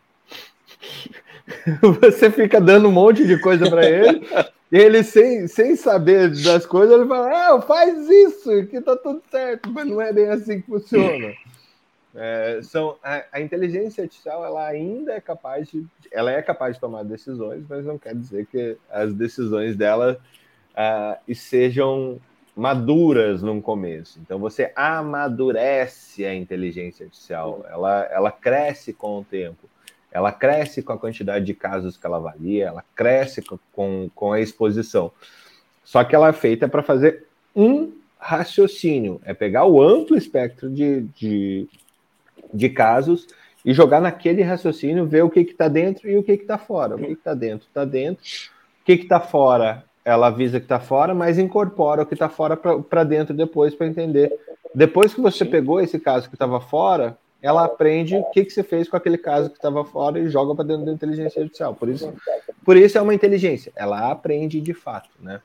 Speaker 2: <laughs> Você fica dando um monte de coisa para ele ele, sem, sem saber das coisas, ele fala: ah, faz isso, que tá tudo certo, mas não é bem assim que funciona. É, são, a, a, inteligência artificial ela ainda é capaz de ela é capaz de tomar decisões, mas não quer dizer que as decisões dela uh, sejam maduras no começo. Então você amadurece a inteligência artificial, ela, ela cresce com o tempo ela cresce com a quantidade de casos que ela avalia, ela cresce com, com, a exposição. Só que ela é feita para fazer um raciocínio, é pegar o amplo espectro de, de, de casos e jogar naquele raciocínio, ver o que está dentro e o que está fora. O que está dentro está dentro, o que está fora, ela avisa que está fora, mas incorpora o que está fora para dentro depois para entender. Depois que você pegou esse caso que estava fora, ela aprende o que, que você fez com aquele caso que estava fora e joga para dentro da inteligência artificial. Por isso, por isso é uma inteligência. Ela aprende de fato, né?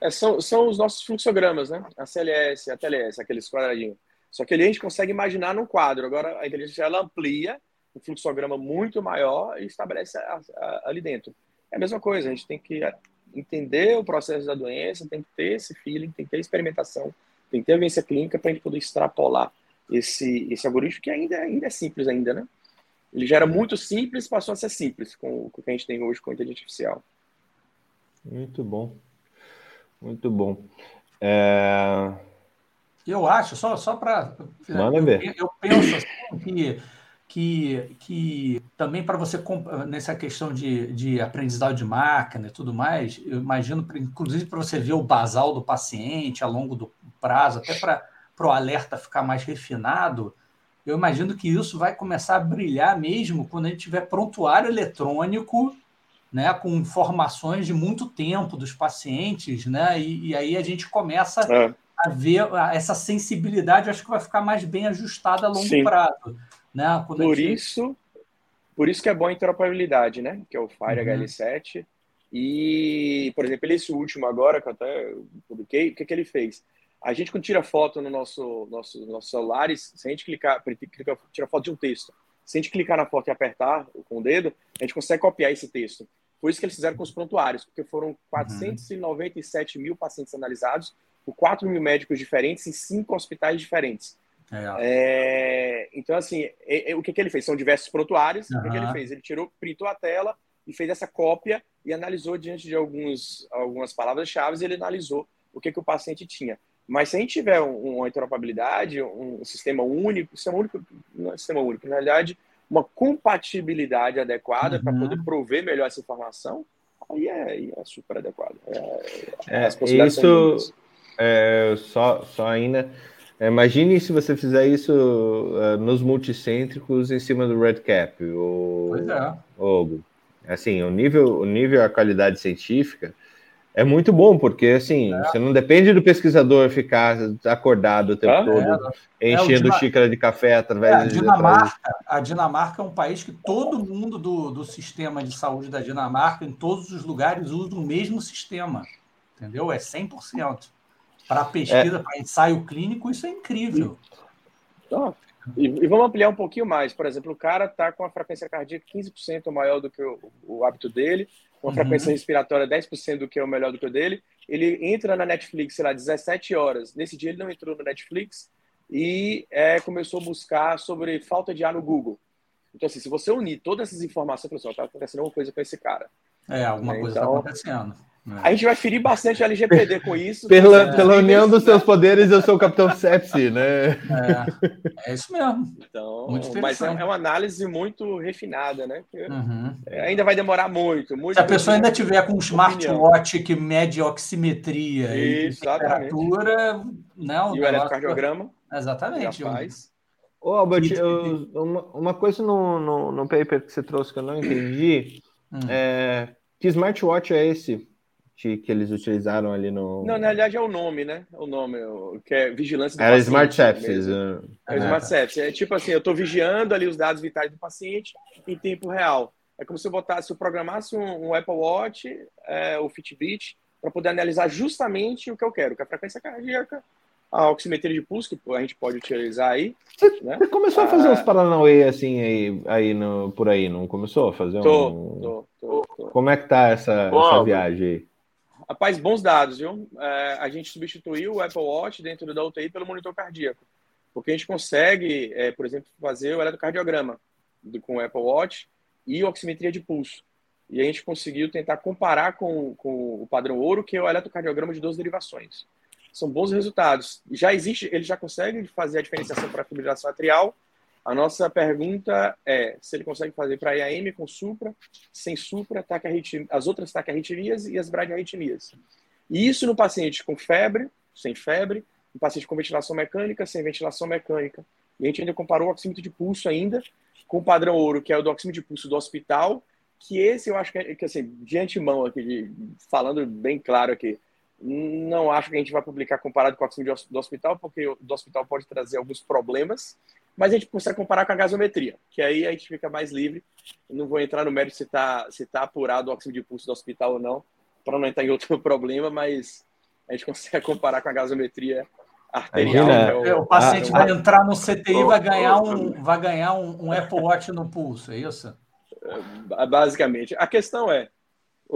Speaker 4: É, são, são os nossos fluxogramas, né? A CLS, a TLS, aqueles quadradinhos. Só que ali a gente consegue imaginar num quadro. Agora a inteligência ela amplia um fluxograma muito maior e estabelece a, a, ali dentro. É a mesma coisa, a gente tem que entender o processo da doença, tem que ter esse feeling, tem que ter experimentação, tem que ter a vivência clínica para a gente poder extrapolar esse, esse algoritmo que ainda, ainda é simples ainda, né? Ele já era muito simples, passou a ser simples com, com o que a gente tem hoje com a inteligência artificial.
Speaker 2: Muito bom. Muito bom. É...
Speaker 3: Eu acho, só, só para.
Speaker 2: Eu,
Speaker 3: eu, penso assim que, que, que também para você, nessa questão de, de aprendizado de máquina e tudo mais, eu imagino, inclusive para você ver o basal do paciente a longo do prazo, até para para o alerta ficar mais refinado, eu imagino que isso vai começar a brilhar mesmo quando a gente tiver prontuário eletrônico, né, com informações de muito tempo dos pacientes, né, e, e aí a gente começa é. a ver essa sensibilidade, acho que vai ficar mais bem ajustada a longo Sim. prazo, né?
Speaker 4: Quando por gente... isso, por isso que é bom a interoperabilidade, né, que é o Fire uhum. HL7 e, por exemplo, esse último agora que eu até publiquei, o que, que ele fez? A gente, quando tira foto no nosso, nosso, nossos celulares, se a gente clicar, clica, tira foto de um texto, se a gente clicar na foto e apertar com o dedo, a gente consegue copiar esse texto. Foi isso que eles fizeram com os prontuários, porque foram 497 uhum. mil pacientes analisados, por 4 mil médicos diferentes em cinco hospitais diferentes. É. É, então, assim, é, o que, que ele fez? São diversos prontuários. Uhum. O que, que ele fez? Ele tirou, printou a tela e fez essa cópia e analisou diante de alguns, algumas palavras-chave, ele analisou o que, que o paciente tinha. Mas se a gente tiver uma interoperabilidade, um sistema único, sistema único não é sistema único, na realidade, uma compatibilidade adequada uhum. para poder prover melhor essa informação, aí é, aí é super adequado.
Speaker 2: É, é, isso, é, só, só ainda. Imagine se você fizer isso uh, nos multicêntricos em cima do Red Cap, o, pois é. o, assim, o nível, o nível, a qualidade científica é muito bom, porque assim, é. você não depende do pesquisador ficar acordado o tempo é, todo, é, enchendo é, xícara de café através
Speaker 3: é, a Dinamarca, de... a Dinamarca é um país que todo mundo do, do sistema de saúde da Dinamarca, em todos os lugares, usa o mesmo sistema. Entendeu? É 100%. Para pesquisa, é. para ensaio clínico, isso é incrível.
Speaker 4: E, e, vamos ampliar um pouquinho mais. Por exemplo, o cara está com a frequência cardíaca 15% maior do que o, o hábito dele, uma uhum. frequência respiratória 10% do que é o melhor do que o dele. Ele entra na Netflix, sei lá, 17 horas. Nesse dia ele não entrou no Netflix e é, começou a buscar sobre falta de ar no Google. Então, assim, se você unir todas essas informações, pessoal, está acontecendo alguma coisa com esse cara.
Speaker 3: É, alguma né? coisa está então, acontecendo.
Speaker 4: É. A gente vai ferir bastante a LGPD com isso.
Speaker 2: Pela, é. pela união dos seus poderes, eu sou o Capitão Sepsi, né?
Speaker 3: É, é isso mesmo.
Speaker 4: Então, mas é, é, uma análise muito refinada, né? Uhum. ainda vai demorar muito, muito.
Speaker 3: Se a pessoa ainda tiver com um smartwatch que mede oximetria
Speaker 4: isso,
Speaker 3: e temperatura,
Speaker 4: não, né, e o eletrocardiograma.
Speaker 3: Exatamente.
Speaker 4: Faz.
Speaker 2: Ô, Albert, eu, uma, uma coisa no, no, no paper que você trouxe que eu não entendi. Hum. É, que smartwatch é esse? Que eles utilizaram ali no.
Speaker 4: Não, na realidade é o nome, né? É o nome, que é vigilância
Speaker 2: do é paciente. Smart Sepsis.
Speaker 4: Né? É o Smart Sepsis. É tipo assim, eu estou vigiando ali os dados vitais do paciente em tempo real. É como se eu botasse, eu programasse um, um Apple Watch, é, o Fitbit, para poder analisar justamente o que eu quero, que é a frequência cardíaca, a oximetria de pulso, que a gente pode utilizar aí.
Speaker 2: Você, né? você começou a fazer ah, uns Paranauê assim aí, aí no, por aí, não começou a fazer
Speaker 4: tô,
Speaker 2: um.
Speaker 4: Tô, tô, tô.
Speaker 2: Como é que tá essa, essa viagem aí?
Speaker 4: Rapaz, bons dados, viu? É, a gente substituiu o Apple Watch dentro da UTI pelo monitor cardíaco. Porque a gente consegue, é, por exemplo, fazer o eletrocardiograma do, com o Apple Watch e oximetria de pulso. E a gente conseguiu tentar comparar com, com o padrão ouro, que é o eletrocardiograma de duas derivações. São bons resultados. Já existe, ele já consegue fazer a diferenciação para a fibrilação atrial a nossa pergunta é se ele consegue fazer para IAM com supra, sem supra, as outras taquiarritmias e as bradiarritmias. E isso no paciente com febre, sem febre, no paciente com ventilação mecânica, sem ventilação mecânica. E a gente ainda comparou o oxímetro de pulso ainda com o padrão ouro, que é o do oxímetro de pulso do hospital, que esse eu acho que, é, que assim, de antemão aqui, de, falando bem claro aqui, não acho que a gente vai publicar comparado com o oxímetro do hospital, porque o do hospital pode trazer alguns problemas, mas a gente consegue comparar com a gasometria, que aí a gente fica mais livre. não vou entrar no mérito se está se tá apurado o oxígeno de pulso do hospital ou não, para não entrar em outro <laughs> problema, mas a gente consegue comparar com a gasometria arterial.
Speaker 3: É o... o... paciente ah, vai entrar no CTI e vai ganhar, um, vai ganhar um, um Apple Watch no pulso, é isso?
Speaker 4: Basicamente. A questão é,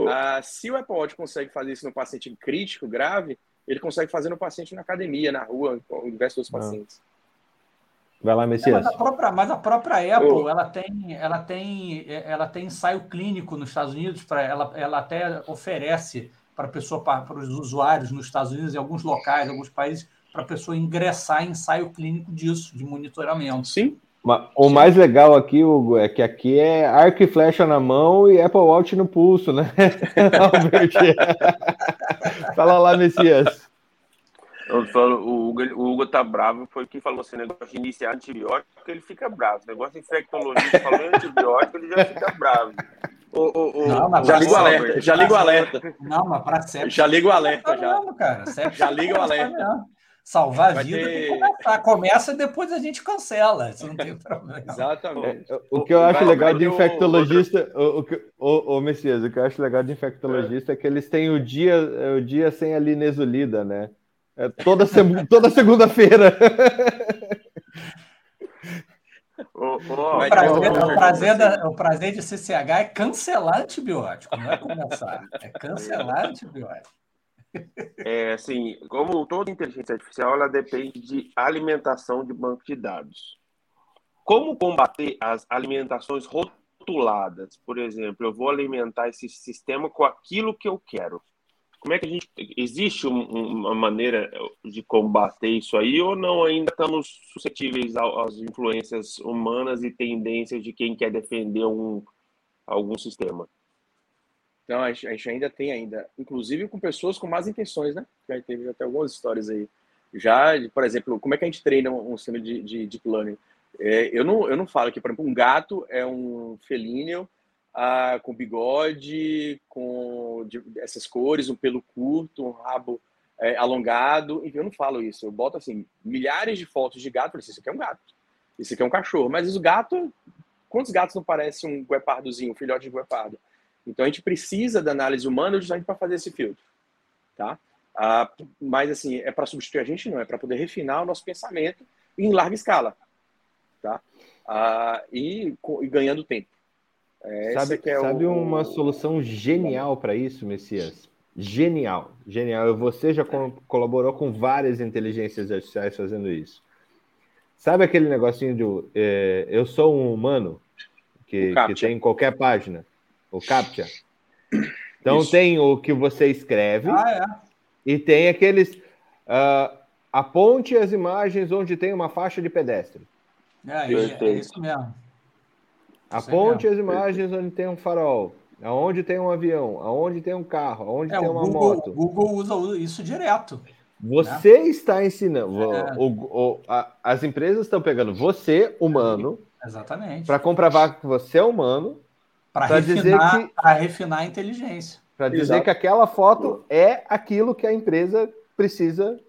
Speaker 4: ah, se o Apple Watch consegue fazer isso no paciente crítico, grave, ele consegue fazer no paciente na academia, na rua, com diversos pacientes.
Speaker 2: Vai lá, Messias.
Speaker 3: É, mas, a própria, mas a própria Apple, oh. ela tem, ela tem, ela tem ensaio clínico nos Estados Unidos, para ela, ela até oferece para pessoa, para, os usuários nos Estados Unidos, em alguns locais, em alguns países, para a pessoa ingressar em ensaio clínico disso, de monitoramento.
Speaker 4: Sim.
Speaker 2: O Sim. mais legal aqui, Hugo, é que aqui é arco e flecha na mão e Apple Watch no pulso, né? <laughs> <laughs> Fala lá, Messias.
Speaker 5: Eu falo, o, Hugo, o Hugo tá bravo, foi quem falou assim, negócio de iniciar antibiótico, ele fica bravo. Negócio de infectologia, falou antibiótico, ele já fica bravo.
Speaker 4: O, o, o, não, já liga o alerta, já liga o alerta.
Speaker 3: Não, mas para sempre.
Speaker 4: Já liga o alerta, já.
Speaker 3: Mesmo, cara.
Speaker 4: já liga o alerta.
Speaker 3: Salvar a vida ter... começar. Começa e depois a gente cancela. Isso não tem <laughs> problema.
Speaker 4: Exatamente.
Speaker 2: É, o que eu acho legal de infectologista, o, o, o, Messias, o que eu acho legal de infectologista é, é que eles têm o dia, o dia sem a linesulida, né? É toda, se... toda segunda-feira.
Speaker 3: O, o, prazer, o, prazer da, o prazer de CCH é cancelar antibiótico, não é começar, é cancelar antibiótico.
Speaker 5: É assim, como toda inteligência artificial, ela depende de alimentação de banco de dados. Como combater as alimentações rotuladas? Por exemplo, eu vou alimentar esse sistema com aquilo que eu quero. Como é que a gente. Existe um, uma maneira de combater isso aí ou não ainda estamos suscetíveis às influências humanas e tendências de quem quer defender um, algum sistema?
Speaker 4: Então, a gente ainda tem ainda, inclusive com pessoas com más intenções, né? Já teve até algumas histórias aí. Já, por exemplo, como é que a gente treina um, sistema de, de deep learning? É, eu, não, eu não falo que, por exemplo, um gato é um felíneo ah, com bigode, com essas cores, um pelo curto, um rabo é, alongado. Enfim, eu não falo isso. Eu boto assim milhares de fotos de gato. Assim, isso aqui é um gato, isso aqui é um cachorro. Mas o gato, quantos gatos não parece um guepardozinho, um filhote de guepardo? Então a gente precisa da análise humana justamente para fazer esse filtro, tá? Ah, mas assim é para substituir a gente não é para poder refinar o nosso pensamento em larga escala, tá? Ah, e, e ganhando tempo.
Speaker 2: É, sabe é sabe o... uma solução genial para isso, Messias? Genial, genial. Você já colaborou com várias inteligências artificiais fazendo isso. Sabe aquele negocinho de é, eu sou um humano? que, que tem em qualquer página, o CAPTCHA. Então Isso. tem o que você escreve ah, é. e tem aqueles uh, aponte as imagens onde tem uma faixa de pedestre.
Speaker 3: É, é, é isso mesmo.
Speaker 2: Aponte as imagens onde tem um farol, aonde tem um avião, aonde tem um carro, aonde é, tem uma
Speaker 3: Google,
Speaker 2: moto.
Speaker 3: O Google usa isso direto.
Speaker 2: Você né? está ensinando. É. O, o, a, as empresas estão pegando você, humano,
Speaker 3: exatamente,
Speaker 2: para comprovar que você é humano,
Speaker 3: para dizer que para refinar a inteligência,
Speaker 2: para dizer Exato. que aquela foto é aquilo que a empresa precisa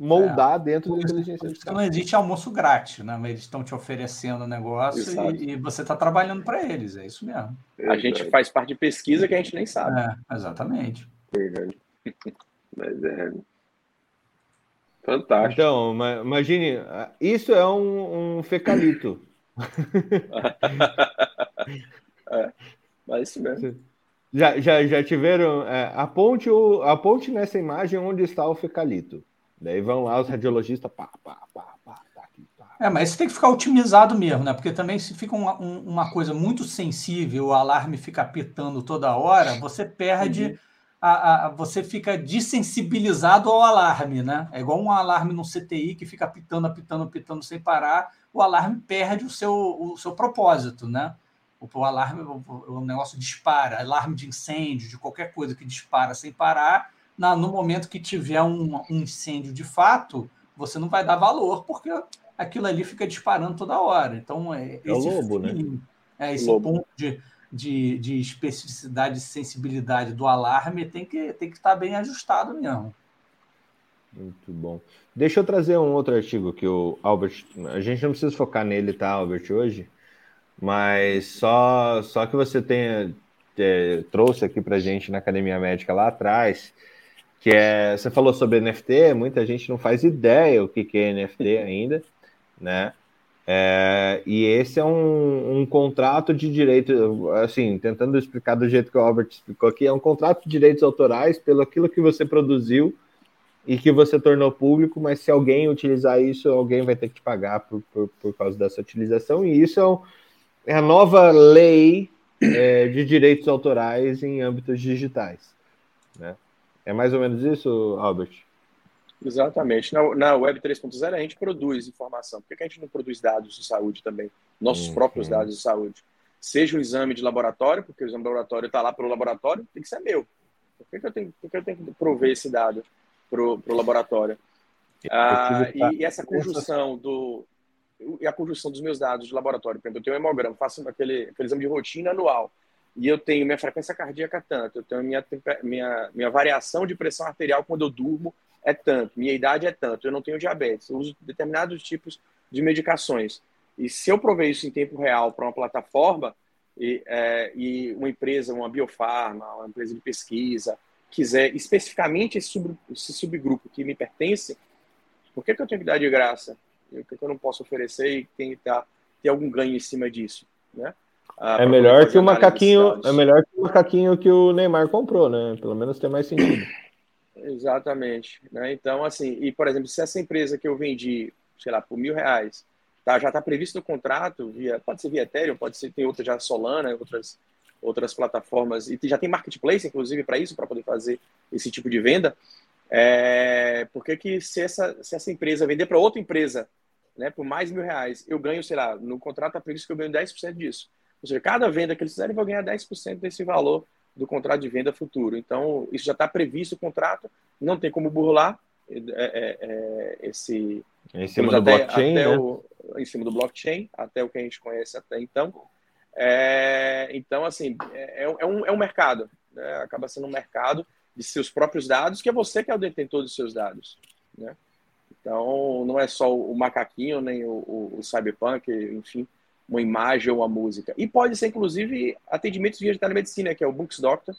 Speaker 2: moldar é, dentro da inteligência artificial.
Speaker 3: Não existe almoço grátis, né? Mas eles estão te oferecendo o negócio e, e, você está trabalhando para eles, é isso mesmo.
Speaker 4: A gente faz parte de pesquisa que a gente nem sabe.
Speaker 3: É, exatamente. Verdade. <laughs>
Speaker 5: Mas é. Fantástico.
Speaker 2: Então, imagine, isso é um, um fecalito. <laughs>
Speaker 4: é, mas isso mesmo.
Speaker 2: Já, já, já tiveram. É, aponte, o, aponte nessa imagem onde está o fecalito. Daí vão lá os radiologistas, pá, pá, pá, pá, tá
Speaker 3: aqui, pá. É, mas isso tem que ficar otimizado mesmo, né? Porque também se fica uma, um, uma coisa muito sensível, o alarme fica pitando toda hora, você perde. Uhum. A, a, você fica desensibilizado ao alarme, né? É igual um alarme no CTI que fica pitando, apitando, apitando sem parar, o alarme perde o seu, o seu propósito, né? O, o alarme, o, o negócio dispara, alarme de incêndio, de qualquer coisa que dispara sem parar, na, no momento que tiver um, um, incêndio de fato, você não vai dar valor, porque aquilo ali fica disparando toda hora. Então, é,
Speaker 2: é o lobo, né?
Speaker 3: É, esse lobo. ponto de, de, de especificidade e sensibilidade do alarme tem que, tem que estar bem ajustado mesmo.
Speaker 2: Muito bom. Deixa eu trazer um outro artigo que o Albert. A gente não precisa focar nele, tá, Albert, hoje? Mas só, só que você tenha é, trouxe aqui para gente na Academia Médica lá atrás que é, você falou sobre NFT, muita gente não faz ideia o que, que é NFT <laughs> ainda, né? É, e esse é um, um, contrato de direito, assim, tentando explicar do jeito que o Albert explicou aqui, é um contrato de direitos autorais pelo aquilo que você produziu e que você tornou público, mas se alguém utilizar isso, alguém vai ter que te pagar por, por, por causa dessa utilização, e isso é, um, é a nova lei é, de direitos autorais em âmbitos digitais, né? É mais ou menos isso, Albert?
Speaker 4: Exatamente. Na, na Web 3.0 a gente produz informação. Por que a gente não produz dados de saúde também? Nossos uhum. próprios dados de saúde. Seja um exame de laboratório, porque o exame de laboratório está lá para o laboratório, tem que ser meu. Por que, que, eu, tenho, por que eu tenho que prover esse dado para o laboratório? Ah, e, e, essa conjunção do e a conjunção dos meus dados de laboratório, por exemplo, eu tenho um hemograma, faço aquele, aquele exame de rotina anual e eu tenho minha frequência cardíaca tanto, eu tenho minha, minha, minha variação de pressão arterial quando eu durmo é tanto, minha idade é tanto, eu não tenho diabetes, eu uso determinados tipos de medicações. E se eu prover isso em tempo real para uma plataforma e, é, e, uma empresa, uma biofarma, uma empresa de pesquisa, quiser especificamente esse, sub, esse subgrupo que me pertence, por que, que eu tenho que dar de graça? Por que, que eu não posso oferecer e tem, tá, ter algum ganho em cima disso? Né?
Speaker 2: Ah, é melhor que o macaquinho, é melhor que o macaquinho que o Neymar comprou, né? Pelo menos tem mais sentido.
Speaker 4: Exatamente. Né? Então, assim, e por exemplo, se essa empresa que eu vendi, sei lá, por mil reais, tá, já está previsto no contrato, via, pode ser via Ethereum, pode ser, tem outra já Solana, outras, outras plataformas, e já tem marketplace, inclusive, para isso, para poder fazer esse tipo de venda. É, por que, que se, essa, se essa empresa vender para outra empresa, né, por mais mil reais, eu ganho, sei lá, no contrato está previsto que eu ganho 10% disso. Ou seja, cada venda que eles fizerem, vão ganhar 10% desse valor do contrato de venda futuro. Então, isso já está previsto o contrato, não tem como burlar é, é, é, esse.
Speaker 2: Em cima do até, blockchain,
Speaker 4: até
Speaker 2: né?
Speaker 4: o, em cima do blockchain, até o que a gente conhece até então. É, então, assim, é, é, um, é um mercado, né? acaba sendo um mercado de seus próprios dados, que é você que é o detentor dos seus dados. Né? Então, não é só o macaquinho, nem o, o, o cyberpunk, enfim, uma imagem ou uma música. E pode ser, inclusive, atendimentos via telemedicina, que é o Books Doctor,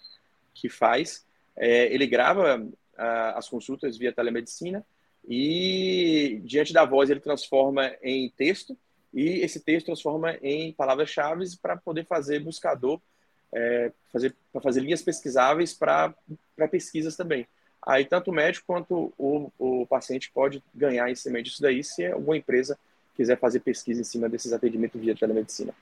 Speaker 4: que faz. É, ele grava uh, as consultas via telemedicina e, diante da voz, ele transforma em texto e esse texto transforma em palavras-chave para poder fazer buscador, é, fazer, para fazer linhas pesquisáveis para pesquisas também. Aí, tanto o médico quanto o, o paciente pode ganhar em cima disso daí se alguma empresa quiser fazer pesquisa em cima desses atendimentos via telemedicina.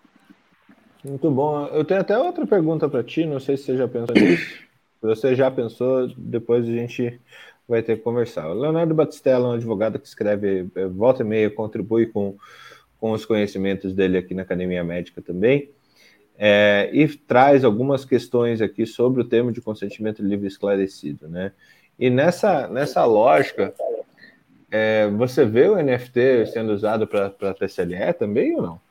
Speaker 2: Muito bom. Eu tenho até outra pergunta para ti, não sei se você já pensou nisso. Se você já pensou, depois a gente vai ter que conversar. O Leonardo Batistella é um advogado que escreve é, volta e meia, contribui com, com os conhecimentos dele aqui na Academia Médica também. É, e traz algumas questões aqui sobre o tema de consentimento livre esclarecido, né? E nessa, nessa lógica, é, você vê o NFT sendo usado para TCLE também ou não?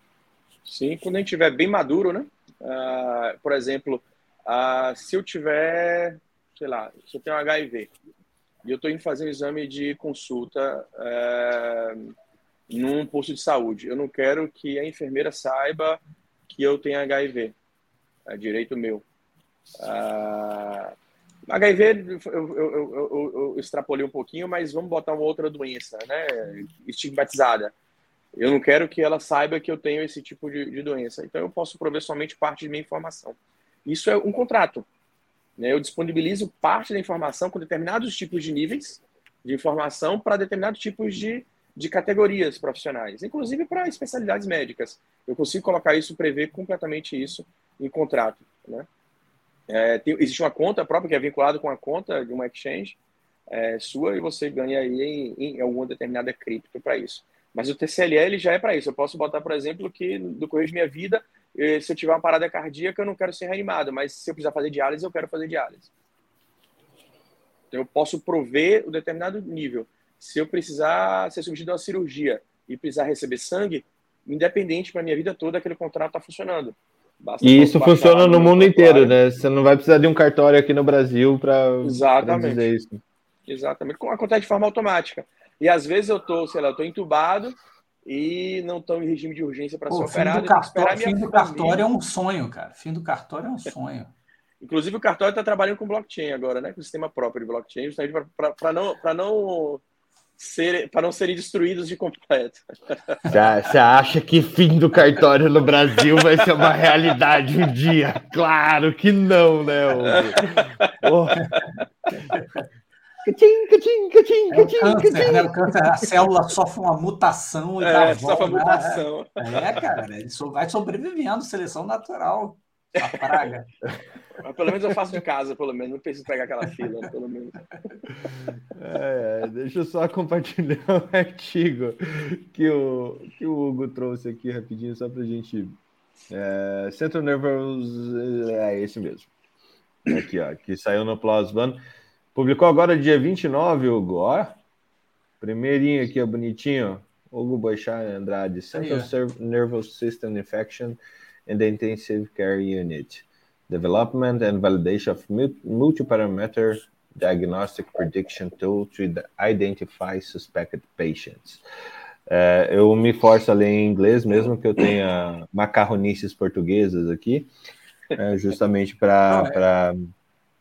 Speaker 4: Sim, quando a gente estiver bem maduro, né? Uh, por exemplo, uh, se eu tiver, sei lá, se eu tenho HIV e eu estou indo fazer um exame de consulta uh, num posto de saúde, eu não quero que a enfermeira saiba que eu tenho HIV, é direito meu. Uh, HIV eu, eu, eu, eu, extrapolei um pouquinho, mas vamos botar uma outra doença, né? Estigmatizada. Eu não quero que ela saiba que eu tenho esse tipo de, de doença. Então eu posso prover somente parte de minha informação. Isso é um contrato. Né? Eu disponibilizo parte da informação com determinados tipos de níveis de informação para determinados tipos de, de categorias profissionais, inclusive para especialidades médicas. Eu consigo colocar isso, prever completamente isso em contrato. Né? É, tem, existe uma conta própria que é vinculada com a conta de uma exchange é, sua e você ganha aí em, em alguma determinada cripto para isso. Mas o TCLL já é para isso. Eu posso botar, por exemplo, que no correio de minha vida, eh, se eu tiver uma parada cardíaca, eu não quero ser reanimado, mas se eu precisar fazer diálise, eu quero fazer diálise. Então, eu posso prover o um determinado nível. Se eu precisar ser submetido a uma cirurgia e precisar receber sangue, independente para minha vida toda, aquele contrato está funcionando.
Speaker 2: Basta e isso funciona no mundo inteiro, né? Você não vai precisar de um cartório aqui no Brasil para dizer isso.
Speaker 4: Exatamente. Acontece de forma automática. E às vezes eu tô, sei lá, eu tô entubado e não estou em regime de urgência para ser operado.
Speaker 3: Do cartório, fim do cartório é um sonho, cara. Fim do cartório é um sonho.
Speaker 4: Inclusive o cartório está trabalhando com blockchain agora, né? Com o sistema próprio de blockchain, justamente para não, não ser, para não serem destruídos de completo.
Speaker 2: Você acha que fim do cartório no Brasil vai ser uma realidade um dia? Claro que não, né? Oh.
Speaker 3: Catim, catim, catim, é câncer, né? o câncer, a célula sofre uma mutação e é, dá
Speaker 4: sofre uma mutação.
Speaker 3: É, cara, ele só vai sobrevivendo, seleção natural, a praga. <laughs>
Speaker 4: Mas pelo menos eu faço de casa, pelo menos, não preciso pegar aquela fila, pelo menos.
Speaker 2: É, deixa eu só compartilhar <laughs> um artigo que o, que o Hugo trouxe aqui rapidinho, só pra gente. É, Centro Nervous, é esse mesmo. Aqui, ó, que saiu no PLOS One. Publicou agora dia 29, Hugo. Ó, primeirinho aqui, ó, bonitinho. Hugo Boixá Andrade, Central Nervous System Infection in the Intensive Care Unit. Development and validation of multi-parameter diagnostic prediction tool to identify suspected patients. É, eu me forço a ler em inglês, mesmo que eu tenha macarronices portuguesas aqui, é, justamente para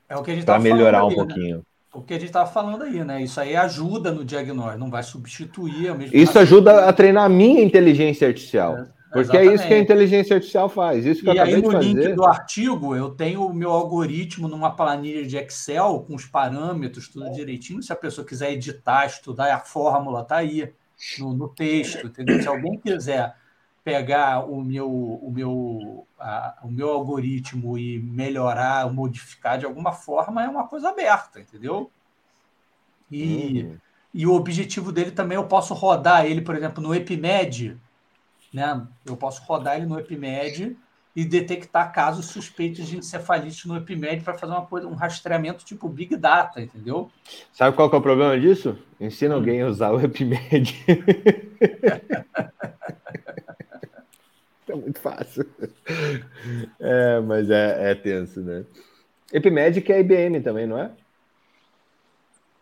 Speaker 3: é gente
Speaker 2: para melhorar um né? pouquinho. Né?
Speaker 3: O que a gente estava falando aí, né? Isso aí ajuda no diagnóstico, não vai substituir.
Speaker 2: Mesmo isso ajuda a treinar a minha inteligência artificial. É, porque exatamente. é isso que a inteligência artificial faz. Isso que
Speaker 3: e eu aí, no link do artigo, eu tenho o meu algoritmo numa planilha de Excel com os parâmetros, tudo direitinho. Se a pessoa quiser editar, estudar, a fórmula está aí no, no texto, entendeu? Se alguém quiser pegar o meu, o meu, a, o meu algoritmo e melhorar, modificar de alguma forma, é uma coisa aberta, entendeu? E, uhum. e o objetivo dele também, eu posso rodar ele, por exemplo, no EpiMed, né? Eu posso rodar ele no EpiMed e detectar casos suspeitos de encefalite no EpiMed para fazer uma um rastreamento tipo Big Data, entendeu?
Speaker 2: Sabe qual que é o problema disso? Ensina hum. alguém a usar o EpiMed. é <laughs> muito fácil. É, mas é, é tenso, né? Epimed que é IBM também, não é?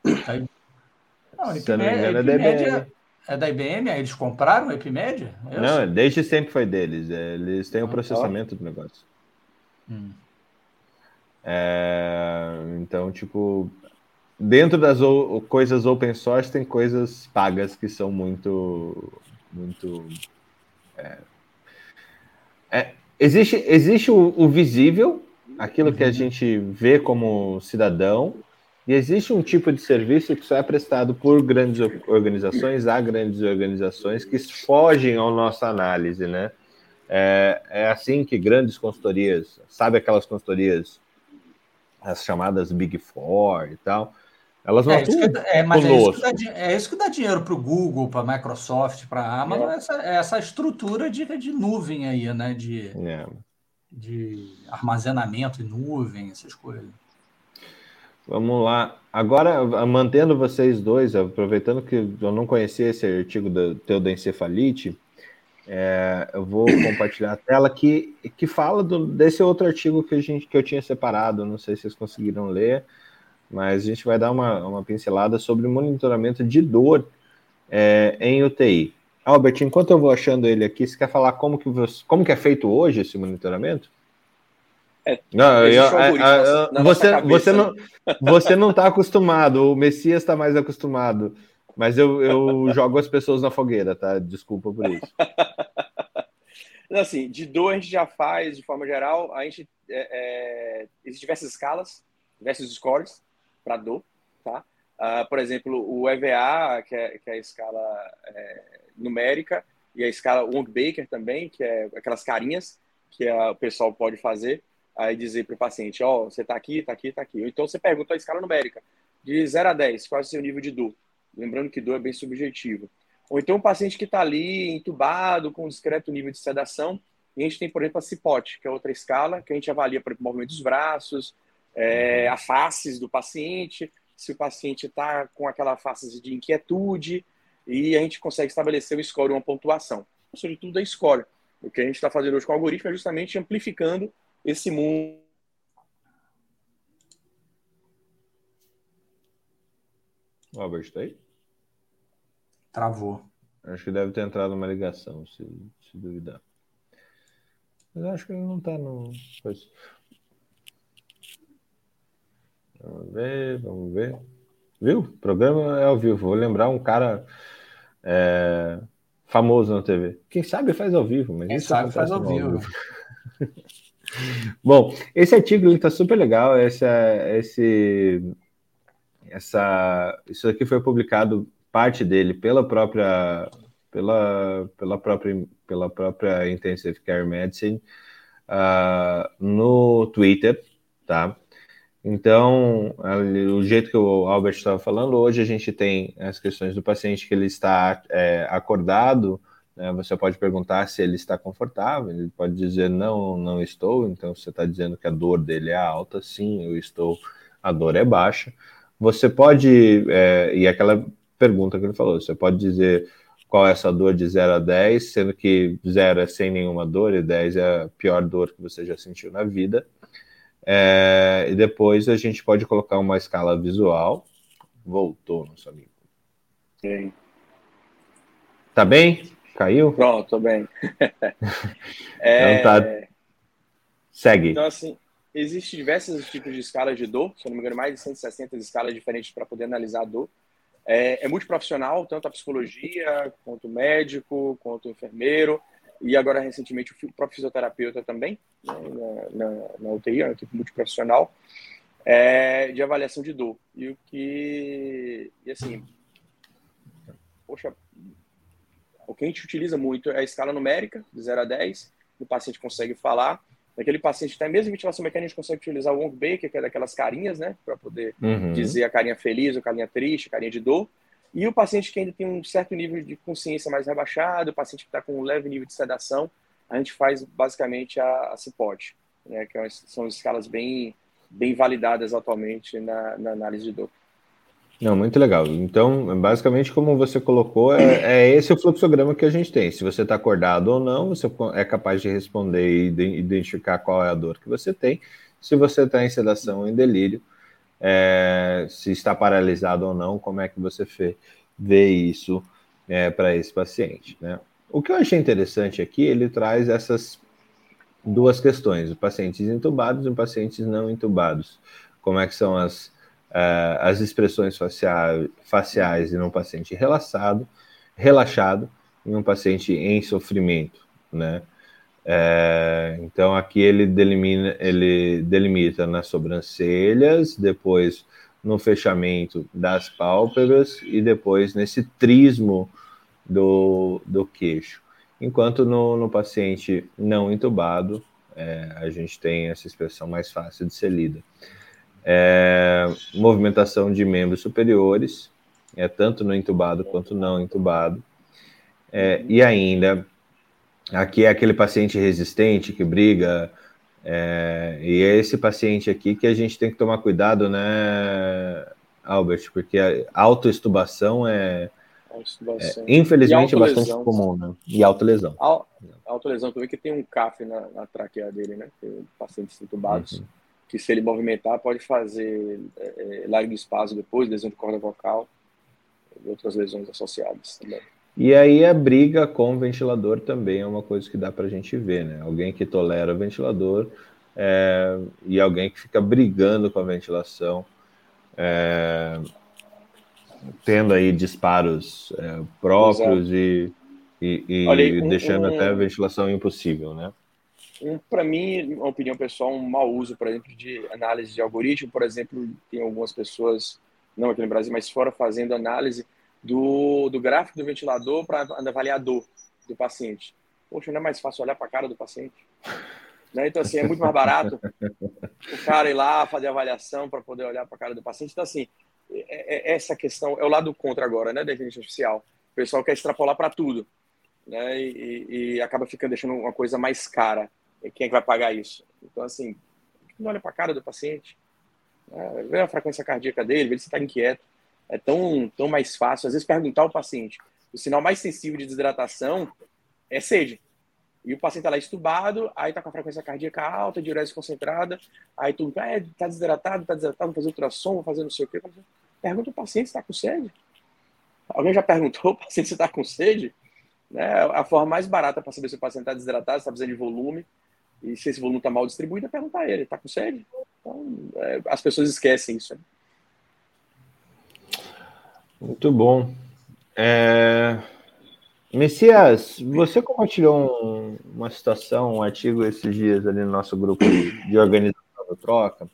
Speaker 3: Não, não me engano, é da IBM. É, é da IBM? Eles compraram o Epimed?
Speaker 2: Eu não, sei. desde sempre foi deles. É, eles têm o ah, processamento do negócio. Hum. É, então, tipo, dentro das coisas open source tem coisas pagas que são muito, muito é, é, existe existe o, o visível, aquilo uhum. que a uhum. gente vê como cidadão, e existe um tipo de serviço que só é prestado por grandes organizações a grandes organizações que fogem à nossa análise, né? É, é assim que grandes consultorias, sabe aquelas consultorias, as chamadas Big Four e tal, elas não é,
Speaker 3: atuam que, é, mas é isso, que dá, é isso que dá dinheiro para o Google, para a Microsoft, para a Amazon, é. Essa, essa estrutura de, de nuvem aí, né? De, é. de armazenamento em nuvem, essas coisas.
Speaker 2: Vamos lá. Agora, mantendo vocês dois, aproveitando que eu não conhecia esse artigo do pseudoencefalite, é, eu vou <coughs> compartilhar a tela que, que fala do, desse outro artigo que, a gente, que eu tinha separado. Não sei se vocês conseguiram ler, mas a gente vai dar uma, uma pincelada sobre monitoramento de dor é, em UTI. Albert, enquanto eu vou achando ele aqui, você quer falar como que, você, como que é feito hoje esse monitoramento?
Speaker 4: É, não, eu,
Speaker 2: eu, você, você não você não está acostumado, o Messias está mais acostumado, mas eu, eu jogo as pessoas na fogueira, tá? Desculpa por isso. <laughs>
Speaker 4: assim, de dor a gente já faz de forma geral, a gente é, é, existem diversas escalas, diversos scores para dor, tá? Uh, por exemplo, o EVA, que é, que é a escala é, numérica, e a escala Wong Baker também, que é aquelas carinhas que a, o pessoal pode fazer aí dizer para o paciente, ó, oh, você está aqui, está aqui, está aqui. Ou então você pergunta a escala numérica, de 0 a 10, qual é o seu nível de dor? Lembrando que dor é bem subjetivo. Ou então um paciente que está ali entubado, com um discreto nível de sedação, e a gente tem, por exemplo, a CIPOT, que é outra escala, que a gente avalia, por exemplo, o movimento dos braços, é, a faces do paciente, se o paciente está com aquela face de inquietude, e a gente consegue estabelecer o score, uma pontuação. Sobretudo da score. O que a gente está fazendo hoje com o algoritmo é justamente amplificando esse mundo.
Speaker 2: Albert, tá aí?
Speaker 3: Travou.
Speaker 2: Acho que deve ter entrado uma ligação, se, se duvidar. Mas acho que ele não tá no. Vamos ver, vamos ver. Viu? O programa é ao vivo. Vou lembrar um cara é, famoso na TV. Quem sabe faz ao vivo, mas
Speaker 3: Quem sabe faz ao vivo. vivo. <laughs>
Speaker 2: Bom, esse artigo está super legal. Esse, esse, essa, isso aqui foi publicado parte dele pela própria pela, pela própria pela própria Intensive Care Medicine uh, no Twitter, tá? Então, o jeito que o Albert estava falando, hoje a gente tem as questões do paciente que ele está é, acordado? Você pode perguntar se ele está confortável, ele pode dizer não, não estou. Então você está dizendo que a dor dele é alta, sim, eu estou, a dor é baixa. Você pode, é, e aquela pergunta que ele falou, você pode dizer qual é essa dor de 0 a 10, sendo que 0 é sem nenhuma dor e 10 é a pior dor que você já sentiu na vida. É, e depois a gente pode colocar uma escala visual. Voltou, nosso amigo.
Speaker 4: Sim.
Speaker 2: Tá bem? Caiu?
Speaker 4: Pronto, tô bem.
Speaker 2: é... <laughs> Então tá. Segue.
Speaker 4: Então, assim, existem diversos tipos de escalas de dor, se eu não me engano, mais de 160 escalas diferentes para poder analisar a dor. É, é multiprofissional, tanto a psicologia, quanto o médico, quanto o enfermeiro, e agora, recentemente, o próprio fisioterapeuta também, né, na, na, na UTI, é uma equipe multiprofissional, é, de avaliação de dor. E o que. E assim. Poxa, o que a gente utiliza muito é a escala numérica, de 0 a 10, o paciente consegue falar. Aquele paciente tem a mesma ventilação mecânica, a gente consegue utilizar o Wong Baker, que é daquelas carinhas, né? Para poder uhum. dizer a carinha feliz, a carinha triste, a carinha de dor. E o paciente que ainda tem um certo nível de consciência mais rebaixado, o paciente que está com um leve nível de sedação, a gente faz basicamente a, a CIPOD, né? Que é são escalas bem, bem validadas atualmente na, na análise de dor.
Speaker 2: Não, muito legal. Então, basicamente, como você colocou, é, é esse o fluxograma que a gente tem. Se você está acordado ou não, você é capaz de responder e identificar qual é a dor que você tem. Se você está em sedação ou em delírio, é, se está paralisado ou não, como é que você vê isso é, para esse paciente. Né? O que eu achei interessante aqui, ele traz essas duas questões, pacientes entubados e pacientes não entubados. Como é que são as uh, as expressões faciais, em um paciente relaxado, relaxado em um paciente em sofrimento, né? É, então aqui ele delimina, ele delimita nas sobrancelhas, depois no fechamento das pálpebras e depois nesse trismo do, do queixo. enquanto no, no paciente não entubado, é, a gente tem essa expressão mais fácil de ser lida. É, movimentação de membros superiores, é, tanto no entubado quanto não entubado, é, e ainda, aqui é aquele paciente resistente que briga, é, e é esse paciente aqui que a gente tem que tomar cuidado, né, Albert? Porque a autoestubação é, é infelizmente, é bastante comum, né? E autolesão.
Speaker 4: Autolesão também, que tem um CAF na, na traqueia dele, né? Tem pacientes entubados, uhum. Que se ele movimentar pode fazer é, é largo espaço depois, lesão de corda vocal e outras lesões associadas também.
Speaker 2: E aí a briga com o ventilador também é uma coisa que dá para a gente ver, né? Alguém que tolera o ventilador é, e alguém que fica brigando com a ventilação, é, tendo aí disparos é, próprios e, e, e aí, um, deixando um, até a ventilação impossível, né?
Speaker 4: Um, para mim, uma opinião pessoal, um mau uso, por exemplo, de análise de algoritmo. Por exemplo, tem algumas pessoas, não aqui no Brasil, mas fora, fazendo análise do, do gráfico do ventilador para avaliar a dor do paciente. Poxa, não é mais fácil olhar para a cara do paciente? Né? Então, assim, é muito mais barato o cara ir lá fazer avaliação para poder olhar para a cara do paciente. Então, assim, é, é, essa questão é o lado contra agora, né, da inteligência artificial. O pessoal quer extrapolar para tudo, né, e, e, acaba ficando deixando uma coisa mais cara. Quem é que vai pagar isso? Então, assim, não olha para a cara do paciente, né, vê a frequência cardíaca dele, vê se está inquieto é tão, tão mais fácil. Às vezes, perguntar ao paciente, o sinal mais sensível de desidratação é sede. E o paciente está lá estubado, aí está com a frequência cardíaca alta, diurese concentrada, aí tu está é, tá desidratado, está desidratado, vou fazer ultrassom, vou fazer não sei o quê. Pergunta o paciente se está com sede. Alguém já perguntou o paciente se está com sede? Né? A forma mais barata para saber se o paciente está desidratado, se está precisando de volume, e se esse volume está mal distribuído, é perguntar a ele, está com sede? Então, é, as pessoas esquecem isso. Né?
Speaker 2: Muito bom. É... Messias, você compartilhou um, uma situação, um artigo esses dias ali no nosso grupo de organização do Troca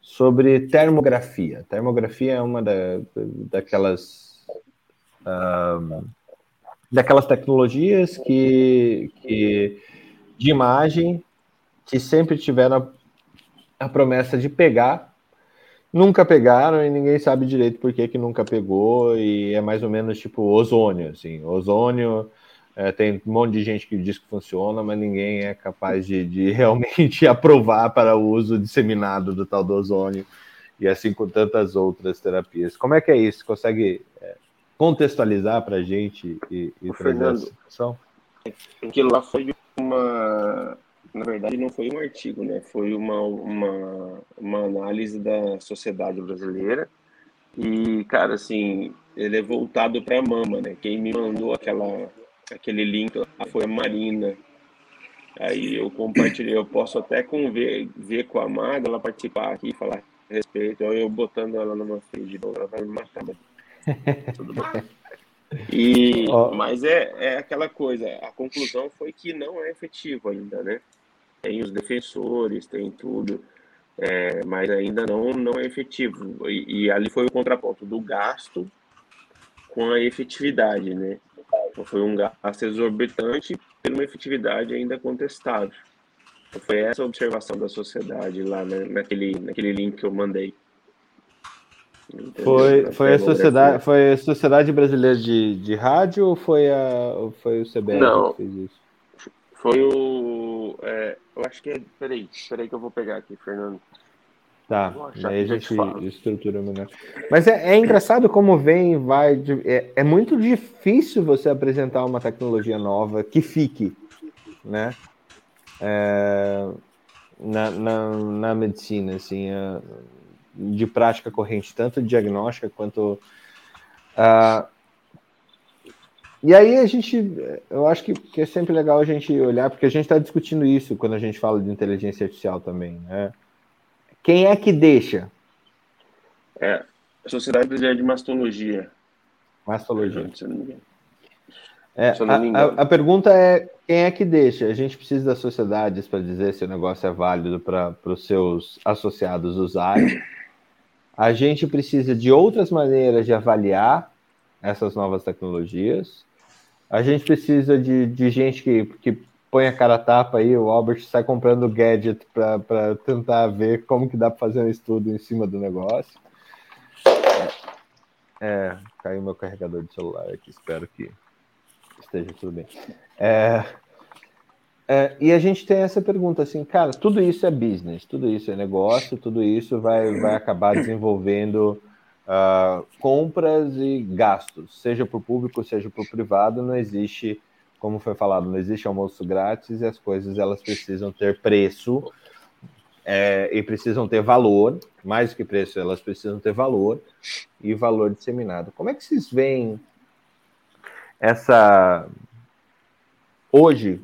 Speaker 2: sobre termografia. Termografia é uma da, daquelas uh, daquelas tecnologias que, que de imagem que sempre tiveram a, a promessa de pegar Nunca pegaram e ninguém sabe direito por que, que nunca pegou, e é mais ou menos tipo ozônio, assim. Ozônio é, tem um monte de gente que diz que funciona, mas ninguém é capaz de, de <laughs> realmente aprovar para o uso disseminado do tal do ozônio, e assim com tantas outras terapias. Como é que é isso? Consegue é, contextualizar para a gente e, e trazer Fernando, essa situação?
Speaker 5: Aquilo lá foi uma na verdade, não foi um artigo, né? Foi uma, uma, uma análise da sociedade brasileira. E, cara, assim, ele é voltado para a mama, né? Quem me mandou aquela, aquele link foi a Marina. Aí eu compartilhei, eu posso até com ver, com a Maga, ela participar aqui, falar a respeito. Eu botando ela numa feed, ela vai me matar. Mas... Tudo bem. <laughs> E, oh. Mas é, é aquela coisa, a conclusão foi que não é efetivo ainda, né? tem os defensores, tem tudo, é, mas ainda não, não é efetivo. E, e, ali foi o contraponto do gasto com a efetividade, né? Então, foi um gasto exorbitante por uma efetividade ainda contestável. Então, foi essa a observação da sociedade lá né, naquele, naquele link que eu mandei.
Speaker 2: Foi, foi, a sociedade, foi a Sociedade Brasileira de, de Rádio ou foi, a, ou foi o CBR
Speaker 5: Não, que fez isso? Foi o. É, eu acho que é. Peraí, peraí que eu vou pegar aqui, Fernando.
Speaker 2: Tá, aí a gente estrutura melhor. Mas é, é, engraçado como vem vai. É, é muito difícil você apresentar uma tecnologia nova que fique, né? É, na, na, na, medicina, assim, é, de prática corrente, tanto diagnóstica quanto. Uh, e aí a gente, eu acho que, que, é sempre legal a gente olhar, porque a gente está discutindo isso quando a gente fala de inteligência artificial também, né? Quem é que deixa?
Speaker 5: É, a Sociedade Brasileira de Mastologia.
Speaker 2: Mastologia. É, a, a, a, pergunta é quem é que deixa? A gente precisa das sociedades para dizer se o negócio é válido para os seus associados usarem. A gente precisa de outras maneiras de avaliar essas novas tecnologias. A gente precisa de, de gente que, que põe a cara a tapa aí, o Albert sai comprando gadget para tentar ver como que dá para fazer um estudo em cima do negócio. É, caiu meu carregador de celular aqui, espero que esteja tudo bem. É, é, e a gente tem essa pergunta assim, cara, tudo isso é business, tudo isso é negócio, tudo isso vai, vai acabar desenvolvendo uh, compras e gastos, seja para o público, seja para o privado, não existe como foi falado, não existe almoço grátis e as coisas elas precisam ter preço é, e precisam ter valor, mais do que preço, elas precisam ter valor e valor disseminado. Como é que vocês veem essa hoje,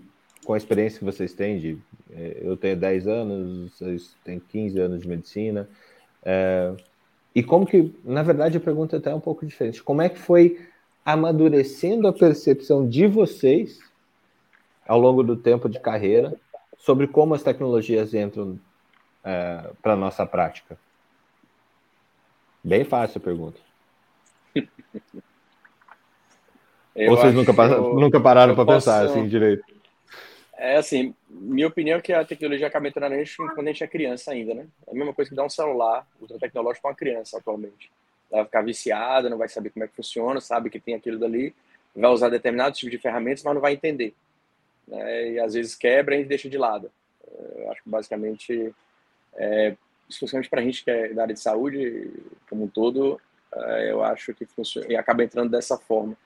Speaker 2: com a experiência que vocês têm de é, eu tenho 10 anos, vocês têm 15 anos de medicina, é, e como que, na verdade, a pergunta é até um pouco diferente. Como é que foi amadurecendo a percepção de vocês ao longo do tempo de carreira sobre como as tecnologias entram é, para a nossa prática? Bem fácil a pergunta. <laughs> Ou vocês nunca, eu, nunca pararam para pensar assim direito?
Speaker 4: É assim, minha opinião é que a tecnologia acaba entrando na gente quando a gente é criança ainda, né? É a mesma coisa que dar um celular ultra tecnológico para uma criança atualmente ela vai ficar viciada, não vai saber como é que funciona, sabe que tem aquilo dali, vai usar determinado tipo de ferramentas, mas não vai entender. Né? E às vezes quebra e deixa de lado. Eu acho que basicamente, é, especialmente para a gente que é da área de saúde, como um todo, é, eu acho que funciona e acaba entrando dessa forma.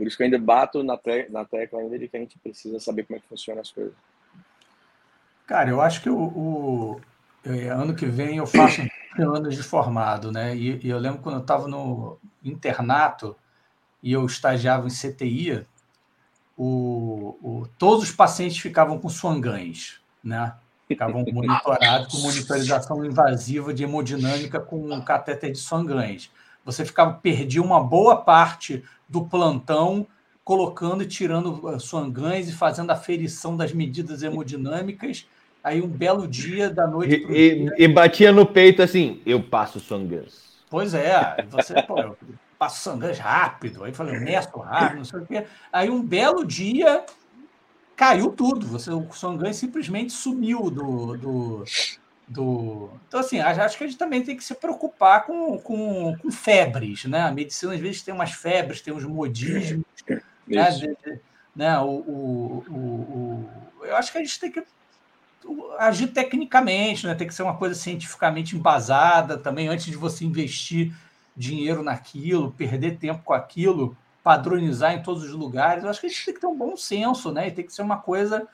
Speaker 4: Por isso que eu ainda bato na, na tecla ainda de que a gente precisa saber como é que funcionam as coisas.
Speaker 3: Cara, eu acho que o, o ano que vem eu faço <coughs> anos de formado, né? E, e eu lembro quando eu estava no internato e eu estagiava em CTI, o, o, todos os pacientes ficavam com suangães, né? Ficavam monitorados com monitorização invasiva de hemodinâmica com um catéter de suangães. Você ficava perdia uma boa parte do plantão colocando e tirando eh, suangães e fazendo a ferição das medidas hemodinâmicas Aí um belo dia da noite
Speaker 2: e, dia. E, batia no peito assim, eu passo sangues.
Speaker 3: Pois é, você pô, eu passo rápido. Aí falei, mesto rápido, não sei o quê. Aí um belo dia caiu tudo. Você, o sangues simplesmente sumiu do, do, do. Então, assim, acho que a gente também tem que se preocupar com, com, com febres, né? A medicina, às vezes, tem umas febres, tem uns modismos. Né? né? O, o, o, o, eu acho que a gente tem que agir tecnicamente, né? tem que ser uma coisa cientificamente embasada também, antes de você investir dinheiro naquilo, perder tempo com aquilo, padronizar em todos os lugares. Eu acho que a gente tem que ter um bom senso, né? E tem que ser uma coisa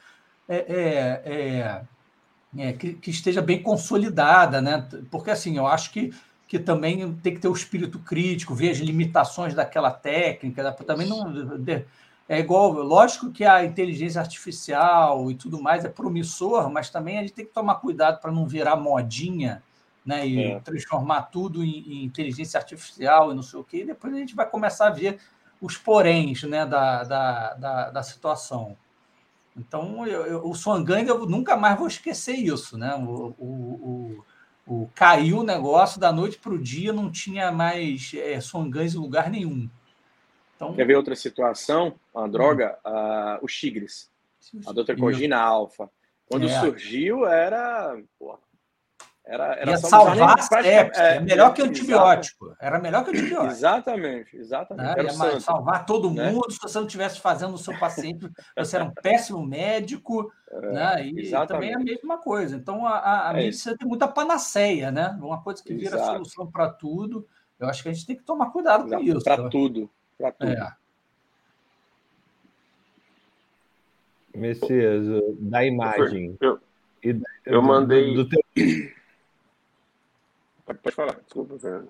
Speaker 3: é, é, é, é, que, que, esteja bem consolidada, né? Porque assim, eu acho que, que também tem que ter o espírito crítico, ver as limitações daquela técnica, também não é igual, lógico que a inteligência artificial e tudo mais é promissor, mas também a gente tem que tomar cuidado para não virar modinha, né? E é. transformar tudo em, em, inteligência artificial e não sei o quê. E depois a gente vai começar a ver os poréns né, da, da, da, da situação. Então, eu, eu, o Swanggang, eu nunca mais vou esquecer isso, né? O, o, o, o caiu o negócio da noite para o dia, não tinha mais é, em lugar nenhum.
Speaker 4: Então... Quer ver outra situação? Uma droga? Uhum. Uh, o Chigres. A doutorcogina alfa. Quando é. surgiu, era. Pô,
Speaker 3: era, era Ia salvar a sepsis. É, é, melhor que antibiótico. Exatamente. Era melhor que antibiótico.
Speaker 4: Exatamente, exatamente.
Speaker 3: Né? Ia salvar todo né? mundo. Se você não estivesse fazendo o seu paciente, você era um péssimo médico. É, né? E exatamente. também é a mesma coisa. Então, a, a é medicina isso. tem muita panaceia, né? Uma coisa que vira Exato. solução para tudo. Eu acho que a gente tem que tomar cuidado com isso.
Speaker 4: Para tudo para tudo. É.
Speaker 2: Messias, da imagem.
Speaker 5: Eu, eu, eu mandei. Do teu... Pode falar, desculpa, Fernando.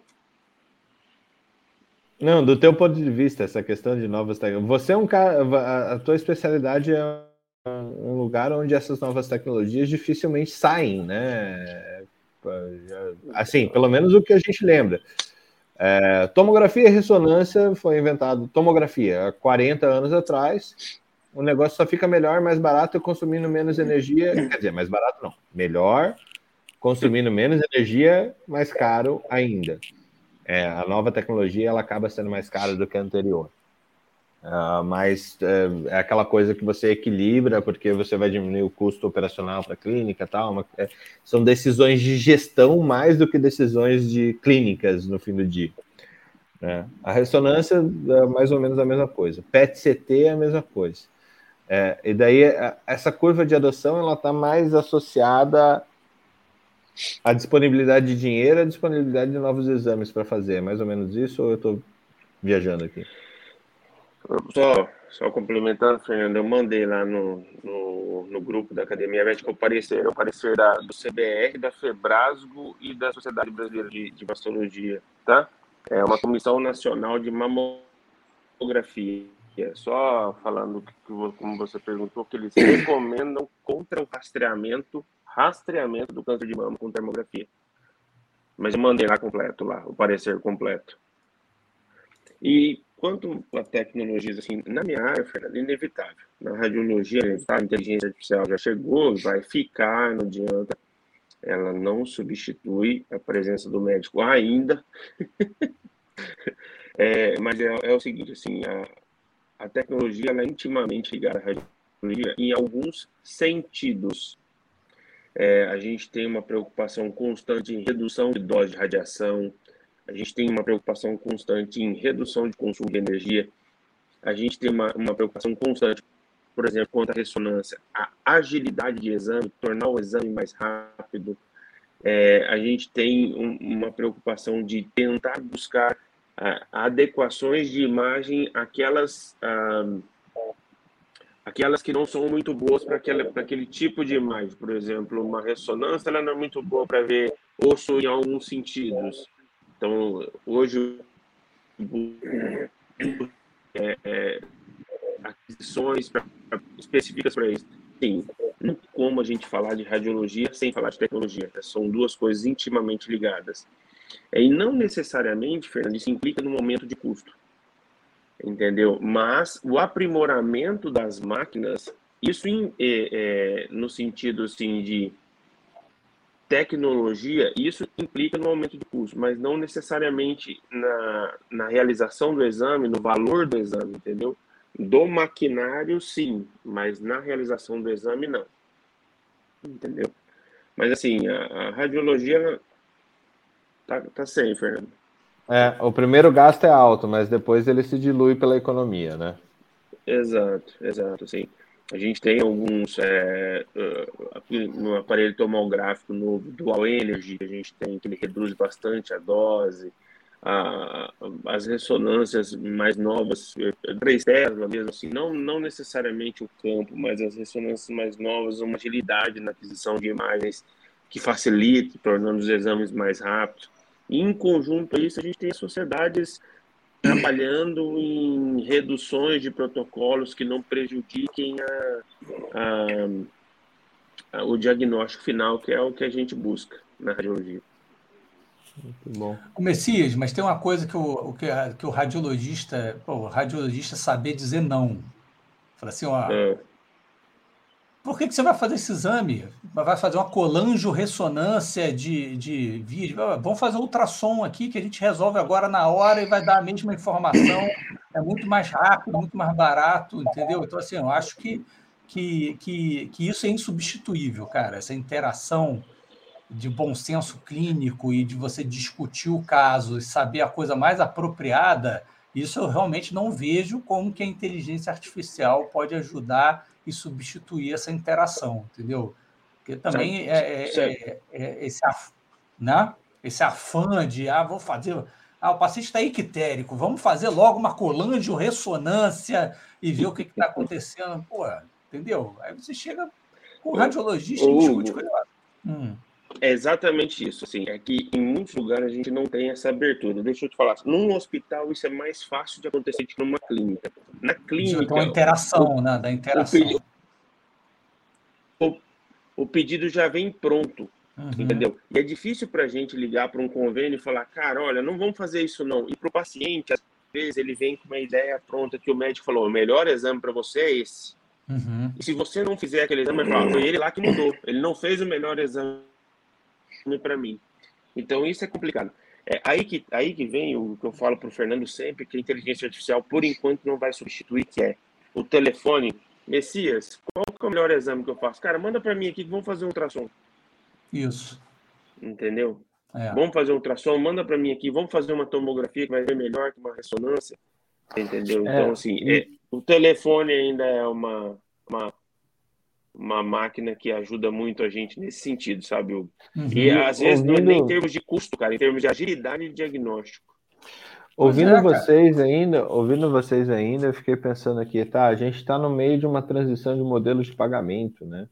Speaker 2: Não, do teu ponto de vista, essa questão de novas tecnologias. Você é um cara. A tua especialidade é um lugar onde essas novas tecnologias dificilmente saem, né? Assim, pelo menos o que a gente lembra. É, tomografia e ressonância foi inventado tomografia há 40 anos atrás. O negócio só fica melhor, mais barato, consumindo menos energia. Quer dizer, mais barato não. Melhor, consumindo menos energia, mais caro ainda. É, a nova tecnologia ela acaba sendo mais cara do que a anterior. Uh, mas uh, é aquela coisa que você equilibra porque você vai diminuir o custo operacional para a clínica tal. Uma, é, são decisões de gestão mais do que decisões de clínicas no fim do dia. Né? A ressonância é mais ou menos a mesma coisa. PET-CT é a mesma coisa. É, e daí essa curva de adoção ela está mais associada à disponibilidade de dinheiro, à disponibilidade de novos exames para fazer. É mais ou menos isso ou eu estou viajando aqui?
Speaker 5: Só, só complementando, Fernando, eu mandei lá no, no, no grupo da Academia Médica o parecer, o parecer da, do CBR, da FEBRASGO e da Sociedade Brasileira de, de Mastologia, tá? É uma comissão nacional de mamografia. Só falando que, como você perguntou, que eles recomendam contra o rastreamento, rastreamento do câncer de mama com termografia. Mas eu mandei lá completo, lá, o parecer completo. E quanto a tecnologias, assim, na minha área, Fernando, inevitável. Na radiologia, a inteligência artificial já chegou, vai ficar, não adianta. Ela não substitui a presença do médico ainda. <laughs> é, mas é, é, o seguinte, assim, a, a tecnologia ela é intimamente ligada à radiologia em alguns sentidos. É, a gente tem uma preocupação constante em redução de dose de radiação, a gente tem uma preocupação constante em redução de consumo de energia, a gente tem uma, uma preocupação constante, por exemplo, quanto à ressonância, a agilidade de exame, tornar o exame mais rápido. É, a gente tem um, uma preocupação de tentar buscar ah, adequações de imagem aquelas ah, aquelas que não são muito boas para aquele tipo de imagem. Por exemplo, uma ressonância ela não é muito boa para ver osso em alguns sentidos. Então, hoje, é, é, aquisições pra, específicas para isso. Sim, não tem como a gente falar de radiologia sem falar de tecnologia. Né? São duas coisas intimamente ligadas. É, e não necessariamente, Fernando, isso implica no momento de custo. Entendeu? Mas o aprimoramento das máquinas, isso em, é, é, no sentido assim, de tecnologia, isso implica no aumento de custo, mas não necessariamente na, na realização do exame, no valor do exame, entendeu? Do maquinário, sim, mas na realização do exame, não. Entendeu? Mas, assim, a, a radiologia tá, tá sem, Fernando.
Speaker 2: É, o primeiro gasto é alto, mas depois ele se dilui pela economia, né?
Speaker 5: Exato, exato, sim. A gente tem alguns é, no aparelho tomográfico no Dual Energy, a gente tem que ele reduz bastante a dose, a, as ressonâncias mais novas, 3 Tesla mesmo assim, não, não necessariamente o campo, mas as ressonâncias mais novas, uma agilidade na aquisição de imagens que facilite, tornando os exames mais rápidos. E, em conjunto a isso, a gente tem sociedades trabalhando em reduções de protocolos que não prejudiquem a, a, a, o diagnóstico final, que é o que a gente busca na radiologia.
Speaker 3: Muito bom. O Messias, mas tem uma coisa que o, que, que o radiologista, pô, o radiologista saber dizer não. Fala assim, ó, é. Por que, que você vai fazer esse exame? Vai fazer uma colangio-ressonância de, de vídeo? Vamos fazer ultrassom aqui que a gente resolve agora na hora e vai dar a mesma informação. É muito mais rápido, muito mais barato, entendeu? Então, assim, eu acho que, que, que, que isso é insubstituível, cara. Essa interação de bom senso clínico e de você discutir o caso e saber a coisa mais apropriada, isso eu realmente não vejo como que a inteligência artificial pode ajudar e substituir essa interação, entendeu? Porque também é, é, é, é, esse, af, né? esse afã de, ah, vou fazer. Ah, o paciente está ictérico, vamos fazer logo uma colangio-ressonância e ver o que está acontecendo. Pô, entendeu? Aí você chega com o radiologista e discute com ele. Hum.
Speaker 5: É exatamente isso. Assim, é que em muitos lugares a gente não tem essa abertura. Deixa eu te falar. Num hospital isso é mais fácil de acontecer que numa clínica. Na clínica. Então,
Speaker 3: a interação, o, né? Da interação. O pedido,
Speaker 5: o, o pedido já vem pronto. Uhum. Entendeu? E é difícil para a gente ligar para um convênio e falar, cara, olha, não vamos fazer isso não. E para o paciente, às vezes, ele vem com uma ideia pronta que o médico falou: o melhor exame para você é esse. Uhum. E se você não fizer aquele exame, fala, foi ele lá que mudou. Ele não fez o melhor exame para mim. Então isso é complicado. É aí que, aí que vem o que eu falo para o Fernando sempre, que a inteligência artificial, por enquanto, não vai substituir, que é o telefone. Messias, qual que é o melhor exame que eu faço? Cara, manda para mim aqui que vamos fazer um ultrassom.
Speaker 3: Isso.
Speaker 5: Entendeu? É. Vamos fazer um ultrassom, manda para mim aqui, vamos fazer uma tomografia que vai ver melhor que uma ressonância. Entendeu? É. Então, assim, é, o telefone ainda é uma, uma uma máquina que ajuda muito a gente nesse sentido, sabe? Uhum. E às vezes ouvindo... não é nem em termos de custo, cara, em termos de agilidade e diagnóstico.
Speaker 2: Ouvindo é, vocês ainda, ouvindo vocês ainda, eu fiquei pensando aqui, tá? A gente está no meio de uma transição de modelos de pagamento, né?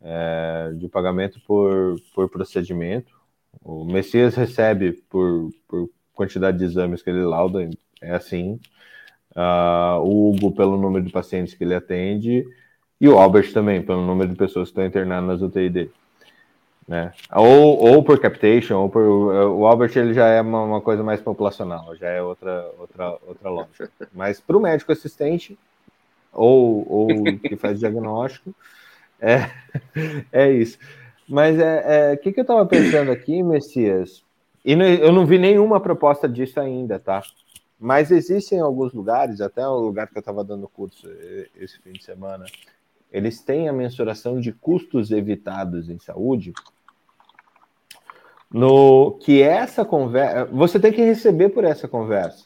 Speaker 2: É, de pagamento por, por procedimento. O Messias recebe por, por quantidade de exames que ele lauda, é assim. Uh, o Hugo, pelo número de pacientes que ele atende, e o Albert também, pelo número de pessoas que estão internadas nas UTI dele. Né? Ou, ou por captation, ou por. O Albert ele já é uma, uma coisa mais populacional, já é outra, outra, outra lógica. Mas para o médico assistente, ou, ou que faz diagnóstico, <laughs> é, é isso. Mas é, o é, que, que eu estava pensando aqui, Messias? E eu não vi nenhuma proposta disso ainda, tá? Mas existem alguns lugares, até o lugar que eu estava dando curso esse fim de semana, eles têm a mensuração de custos evitados em saúde, no que essa conversa, você tem que receber por essa conversa.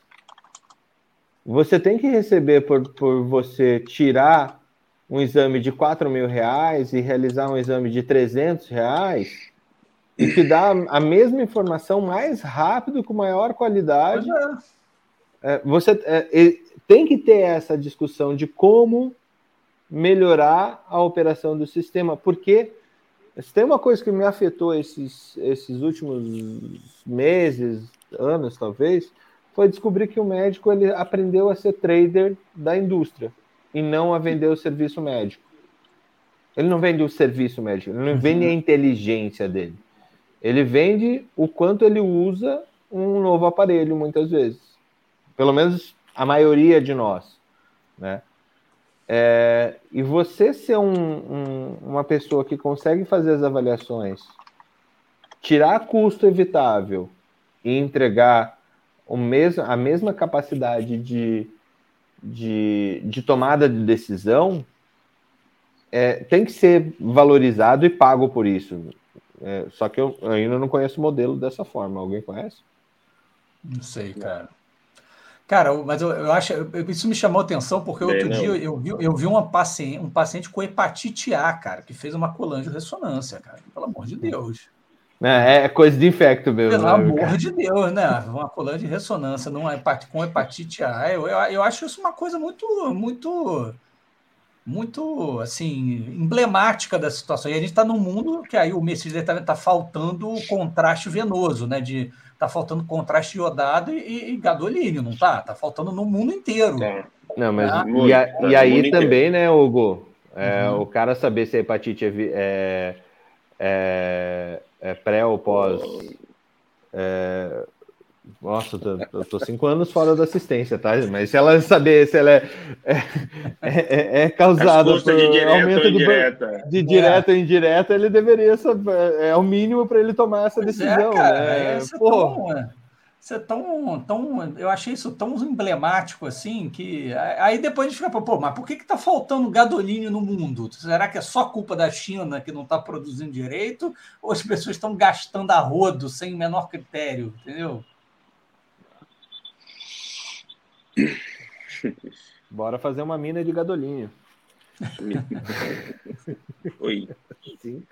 Speaker 2: Você tem que receber por, por você tirar um exame de 4 mil reais e realizar um exame de 300 reais e te dá a mesma informação mais rápido, com maior qualidade. É. é, você é, tem que ter essa discussão de como melhorar a operação do sistema, porque se tem uma coisa que me afetou esses, esses últimos meses, anos talvez, foi descobrir que o médico ele aprendeu a ser trader da indústria e não a vender o serviço médico. Ele não vende o serviço médico, ele não uhum. vende a inteligência dele. Ele vende o quanto ele usa um novo aparelho, muitas vezes. Pelo menos a maioria de nós, né? É, e você ser um, um, uma pessoa que consegue fazer as avaliações, tirar custo evitável e entregar o mesmo, a mesma capacidade de, de, de tomada de decisão, é, tem que ser valorizado e pago por isso. É, só que eu ainda não conheço o modelo dessa forma. Alguém conhece?
Speaker 3: Não sei, cara. Cara, mas eu, eu acho isso me chamou atenção porque Bem, outro não. dia eu vi, eu vi uma paciente, um paciente com hepatite A, cara, que fez uma colangio-ressonância, cara. Pelo amor de Deus.
Speaker 2: É, é coisa de infecto mesmo.
Speaker 3: Pelo né, amor cara? de Deus, né? Uma colangio de ressonância numa hepatite, com hepatite A. Eu, eu, eu acho isso uma coisa muito, muito, muito, assim, emblemática da situação. E a gente está num mundo que aí o Messias está tá faltando contraste venoso, né? De tá faltando contraste iodado e, e gadolínio, não tá? Tá faltando no mundo inteiro. É.
Speaker 2: Não, mas ah, e, a, e aí também, inteiro. né, Hugo? É, uhum. O cara saber se a hepatite é, é, é, é pré ou pós. É, nossa, eu tô, cinco anos fora da assistência, tá? Mas se ela saber se ela é, é, é, é causada por
Speaker 5: de
Speaker 2: aumento
Speaker 5: do
Speaker 2: de direta ou indireta, ele deveria saber, é o mínimo para ele tomar essa pois decisão. É, cara, né?
Speaker 3: é, isso, é tão, isso é tão, tão, eu achei isso tão emblemático assim que aí depois a gente fica, pô, mas por que que tá faltando gasolina no mundo? Será que é só culpa da China que não está produzindo direito ou as pessoas estão gastando a rodo sem o menor critério, entendeu?
Speaker 2: Bora fazer uma mina de gadolinho. <laughs>
Speaker 5: Oi.
Speaker 2: Sim.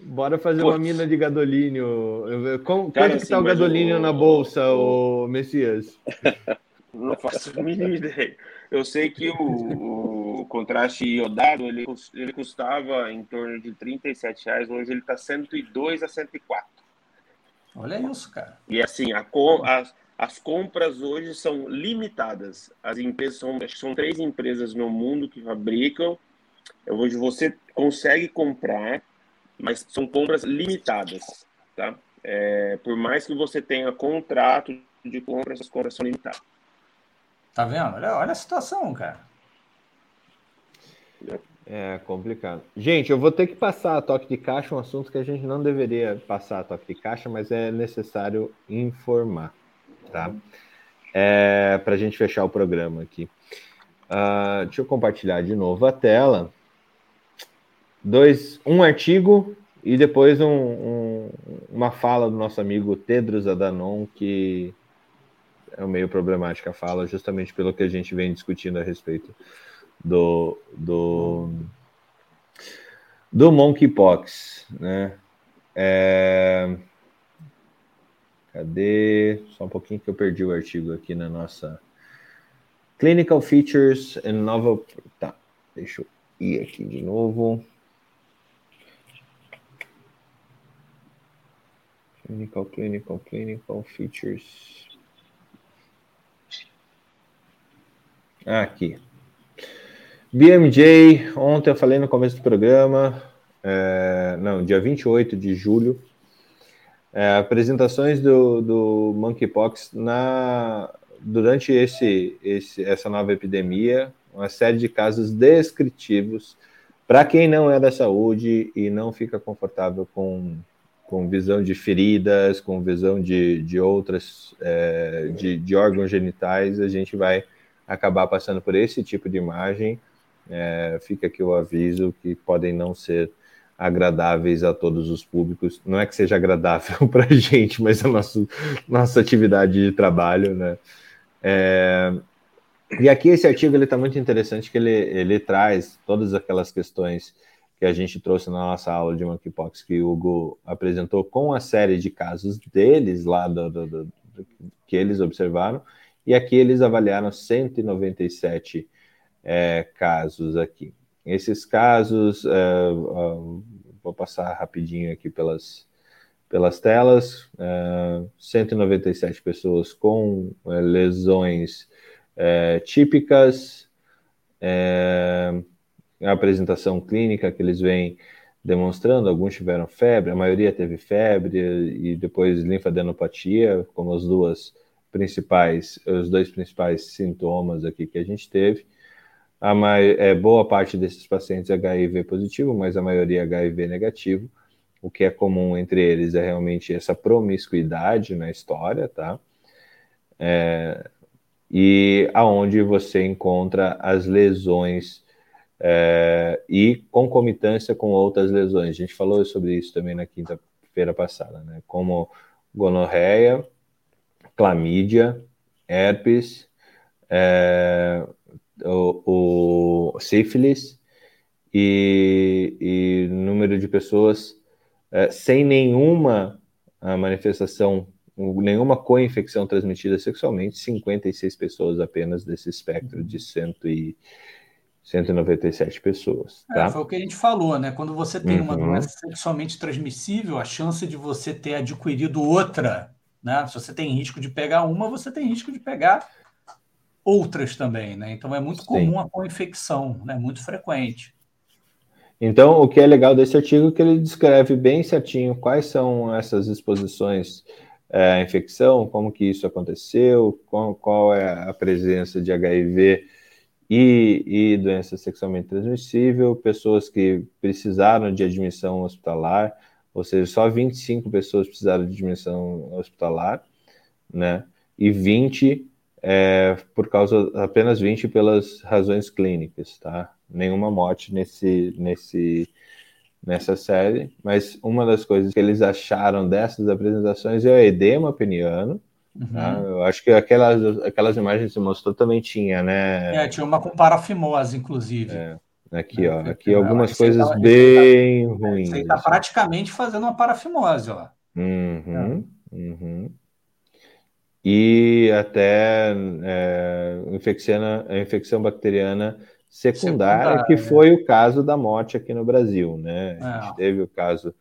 Speaker 2: Bora fazer Pô. uma mina de gadolinho. Como, Cara, quanto assim, que tá o gadolinho na bolsa, o Messias? <laughs>
Speaker 5: Não faço a mínima ideia. Eu sei que o, o contraste iodado ele, ele custava em torno de 37 reais, hoje ele está 102 a 104.
Speaker 3: Olha isso, cara.
Speaker 5: E assim, a, a, as compras hoje são limitadas. As empresas são, acho que são três empresas no mundo que fabricam. Hoje você consegue comprar, mas são compras limitadas, tá? É, por mais que você tenha contrato de compra, essas compras são limitadas.
Speaker 3: Tá vendo? Olha, olha a situação, cara.
Speaker 2: É complicado. Gente, eu vou ter que passar a toque de caixa, um assunto que a gente não deveria passar a toque de caixa, mas é necessário informar, tá? É, Para a gente fechar o programa aqui. Uh, deixa eu compartilhar de novo a tela. Dois, um artigo e depois um, um, uma fala do nosso amigo Tedros Adhanom, que é meio problemática a fala, justamente pelo que a gente vem discutindo a respeito do, do, do monkeypox, né? É... Cadê? Só um pouquinho que eu perdi o artigo aqui na nossa Clinical Features and Novel. Tá, deixa eu ir aqui de novo. Clinical, clinical, clinical features. Aqui. BMJ, ontem eu falei no começo do programa, é, não, dia 28 de julho, é, apresentações do, do Monkeypox na, durante esse, esse, essa nova epidemia, uma série de casos descritivos. Para quem não é da saúde e não fica confortável com, com visão de feridas, com visão de, de outras, é, de, de órgãos genitais, a gente vai acabar passando por esse tipo de imagem. É, fica aqui o aviso que podem não ser agradáveis a todos os públicos. Não é que seja agradável <laughs> para a gente, mas a nossa, nossa atividade de trabalho, né? É, e aqui esse artigo ele está muito interessante, que ele, ele traz todas aquelas questões que a gente trouxe na nossa aula de monkeypox que o Hugo apresentou com a série de casos deles lá do, do, do, que eles observaram e aqui eles avaliaram 197 é, casos aqui. Esses casos, é, vou passar rapidinho aqui pelas, pelas telas, 197 é, pessoas com é, lesões típicas, a apresentação clínica que eles vêm demonstrando, alguns tiveram febre, a maioria teve febre e depois linfadenopatia, como as duas principais, os dois principais sintomas aqui que a gente teve. A é, boa parte desses pacientes é HIV positivo, mas a maioria é HIV negativo. O que é comum entre eles é realmente essa promiscuidade na história, tá? É, e aonde você encontra as lesões é, e concomitância com outras lesões. A gente falou sobre isso também na quinta-feira passada, né? Como gonorreia, clamídia, herpes, é, o, o sífilis e, e número de pessoas é, sem nenhuma manifestação, nenhuma co-infecção transmitida sexualmente, 56 pessoas apenas desse espectro de 100 e 197 pessoas. É, tá?
Speaker 3: É, foi o que a gente falou, né? Quando você tem uhum. uma doença sexualmente transmissível, a chance de você ter adquirido outra, né? Se você tem risco de pegar uma, você tem risco de pegar outras também, né? Então é muito comum Sim. a co-infecção, né? Muito frequente.
Speaker 2: Então, o que é legal desse artigo é que ele descreve bem certinho quais são essas exposições é, à infecção, como que isso aconteceu, qual, qual é a presença de HIV e, e, doença sexualmente transmissível, pessoas que precisaram de admissão hospitalar, ou seja, só 25 pessoas precisaram de admissão hospitalar, né? E 20 é, por causa apenas 20 pelas razões clínicas, tá? Nenhuma morte nesse, nesse, nessa série, mas uma das coisas que eles acharam dessas apresentações é o edema peniano, Uhum. Tá? Eu acho que aquelas, aquelas imagens que você mostrou também tinha, né?
Speaker 3: É, tinha uma com parafimose, inclusive. É.
Speaker 2: Aqui, é, ó, aqui algumas coisas tá, bem tá, ruins. Você
Speaker 3: está praticamente fazendo uma parafimose, ó.
Speaker 2: Uhum, é. uhum e até é, infecção, infecção bacteriana secundária, secundária, que foi o caso da morte aqui no Brasil, né? A gente é. teve o caso,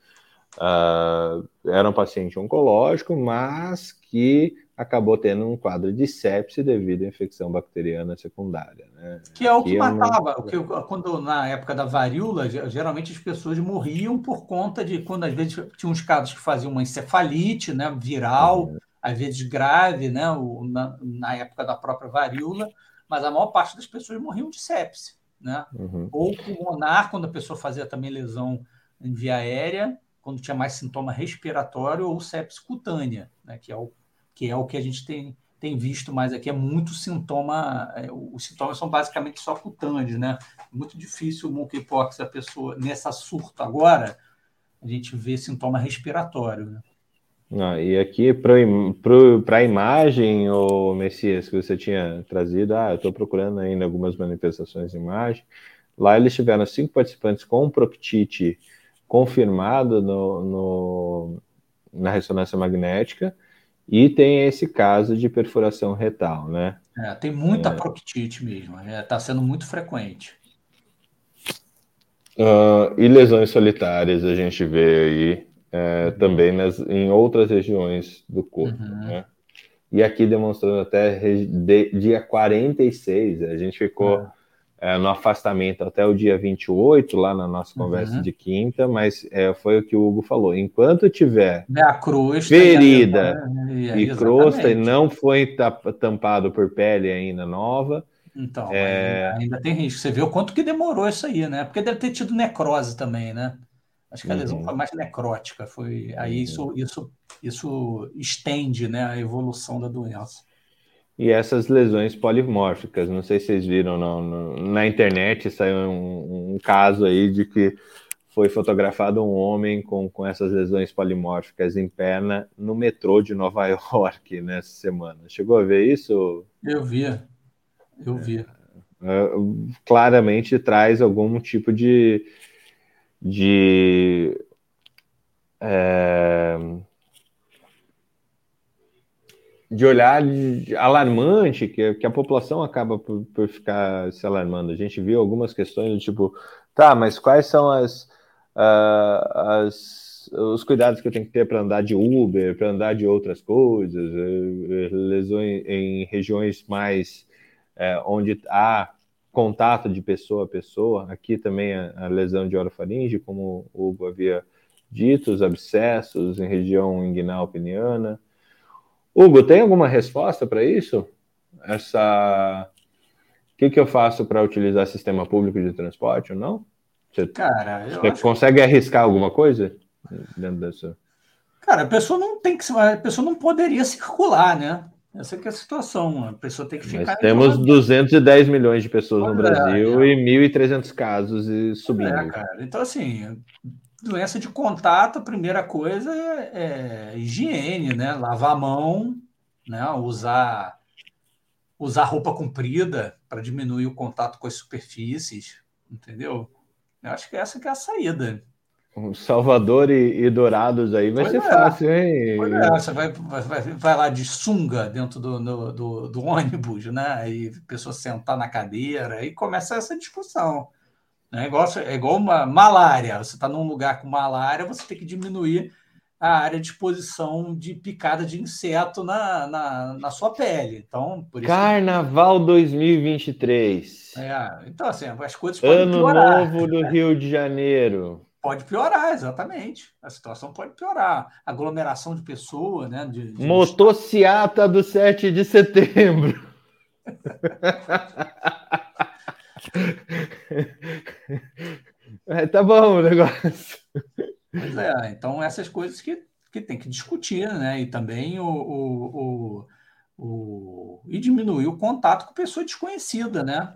Speaker 2: uh, era um paciente oncológico, mas que acabou tendo um quadro de sepse devido à infecção bacteriana secundária, né?
Speaker 3: Que é o que matava, é uma... o que quando na época da varíola, geralmente as pessoas morriam por conta de quando às vezes tinha uns casos que faziam uma encefalite, né, viral, uhum às vezes grave, né, o, na, na, época da própria varíola, mas a maior parte das pessoas morriam de sepse. né? Uhum. Ou pulmonar, quando a pessoa fazia também lesão em via aérea, quando tinha mais sintoma respiratório, ou sepsis cutânea, né? que, é o, que é o que a gente tem, tem visto mais aqui, é muito sintoma, é, os sintomas são basicamente só cutâneos, né? Muito difícil o monkeypox, a pessoa, nessa surto agora, a gente vê sintoma respiratório, né?
Speaker 2: Ah, e aqui para a imagem, o Messias, que você tinha trazido, ah, eu estou procurando ainda algumas manifestações de imagem. Lá eles tiveram cinco participantes com proctite confirmado no, no, na ressonância magnética e tem esse caso de perfuração retal, né?
Speaker 3: É, tem muita é. proctite mesmo, está é, sendo muito frequente.
Speaker 2: Uh, e lesões solitárias a gente vê aí é, uhum. também nas, em outras regiões do corpo, uhum. né? E aqui demonstrando até de, dia 46, a gente ficou uhum. é, no afastamento até o dia 28, lá na nossa conversa uhum. de quinta, mas é, foi o que o Hugo falou. Enquanto tiver
Speaker 3: a crosta
Speaker 2: ferida e, a... e, e crosta e não foi tampado por pele ainda nova,
Speaker 3: então, é... ainda, ainda, tem risco. Você vê o quanto que demorou isso aí, né? Porque deve ter tido necrose também, né? Acho que a lesão uhum. foi mais necrótica, foi aí isso, uhum. isso, isso estende né, a evolução da doença.
Speaker 2: E essas lesões polimórficas, não sei se vocês viram não, no, na internet, saiu um, um, caso aí de que foi fotografado um homem com, com essas lesões polimórficas em perna no metrô de Nova <laughs> York nessa semana. Chegou a ver isso?
Speaker 3: Eu vi, eu vi. É,
Speaker 2: é claramente traz algum tipo de, de é, de olhar alarmante que, que a população acaba por, por, ficar se alarmando. A gente viu algumas questões do tipo, tá, mas quais são as, uh, as os cuidados que eu tenho que ter para andar de Uber, para andar de outras coisas, eh, lesões em regiões mais é, onde há contato de pessoa a pessoa, aqui também a, a lesão de orofaringe, como o Hugo havia dito, os abscessos em região inguinal peniana. Hugo, tem alguma resposta para isso? Essa. O que, que eu faço para utilizar sistema público de transporte ou não? Você, Cara, você consegue que... arriscar alguma coisa dentro dessa?
Speaker 3: Cara, a pessoa não tem que. A pessoa não poderia circular, né? Essa é a situação. A pessoa tem que ficar. Nós
Speaker 2: temos 210 milhões de pessoas no Brasil é, é. e 1.300 casos e subindo. É,
Speaker 3: cara. Então, assim, doença de contato, a primeira coisa é, é higiene, né? Lavar a mão, né? usar, usar roupa comprida para diminuir o contato com as superfícies, entendeu? Eu acho que essa que é a saída.
Speaker 2: Salvador e, e, Dourados aí vai pois ser é. fácil, hein?
Speaker 3: É, você vai, vai, vai lá de sunga dentro do, do, do, do ônibus, né? E a pessoa sentar na cadeira e começa essa discussão. É igual, é igual uma malária. Você está num lugar com malária, você tem que diminuir a área de exposição de picada de inseto na, na, na sua pele. Então,
Speaker 2: Carnaval que... 2023.
Speaker 3: É, então, assim, as coisas
Speaker 2: podem Ano piorar. Novo do Rio de Janeiro.
Speaker 3: Pode piorar, exatamente. A situação pode piorar. Aglomeração de pessoas, né? De,
Speaker 2: de... Motociata do 7 de setembro. <laughs> é, tá bom o negócio.
Speaker 3: Pois é, então essas coisas que, que tem que discutir, né? E também o, o, o, o e diminuir o contato com pessoa desconhecida, né?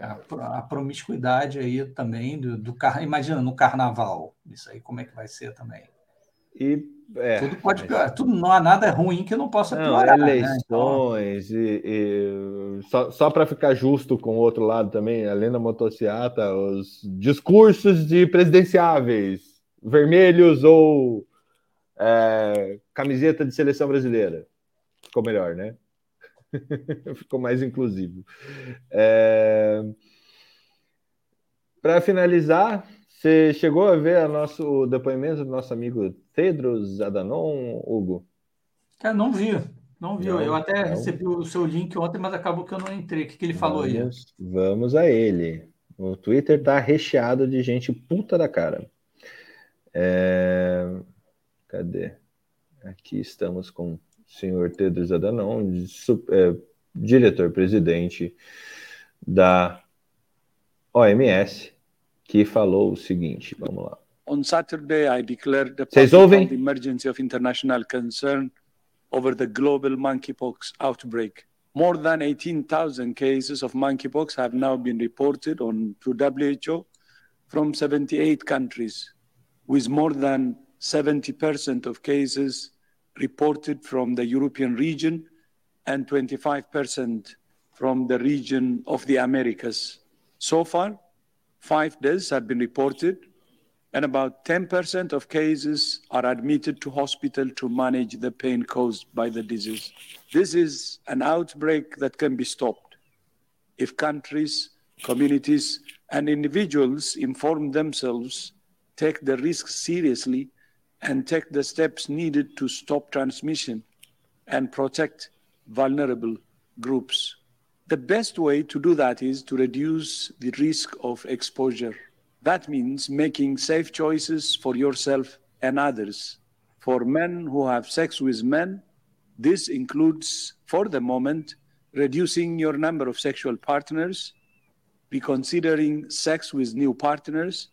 Speaker 3: A, a, promiscuidade aí também do, do car... imagina no carnaval isso aí como é que vai ser também
Speaker 2: e é,
Speaker 3: tudo pode piorar tudo não há nada ruim que não possa não, piorar
Speaker 2: eleições né? então... e, e, só, só para ficar justo com o outro lado também além da motociata os discursos de presidenciáveis vermelhos ou é, camiseta de seleção brasileira ficou melhor né <laughs> Ficou mais inclusivo. É... Para finalizar, você chegou a ver a nosso, o depoimento do nosso amigo Tedros Adanon, Hugo?
Speaker 3: Cara, não vi. Não vi. Não, eu até não. recebi o seu link ontem, mas acabou que eu não entrei. O que, que ele falou
Speaker 2: vamos,
Speaker 3: aí?
Speaker 2: Vamos a ele. O Twitter tá recheado de gente puta da cara. É... Cadê? Aqui estamos com senhor Tedros Adhanom, é, diretor-presidente da OMS, que falou o seguinte, vamos lá.
Speaker 6: On Saturday, I declared the
Speaker 2: Vocês ouvem?
Speaker 6: emergency of international concern over the global monkeypox outbreak. More than 18,000 cases of monkeypox have now been reported on to WHO from 78 countries, with more than 70% of cases reported from the European region and 25% from the region of the Americas. So far, five deaths have been reported, and about 10% of cases are admitted to hospital to manage the pain caused by the disease. This is an outbreak that can be stopped if countries, communities, and individuals inform themselves, take the risk seriously, and take the steps needed to stop transmission and protect vulnerable groups. The best way to do that is to reduce the risk of exposure. That means making safe choices for yourself and others. For men who have sex with men, this includes, for the moment, reducing your number of sexual partners, reconsidering sex with new partners,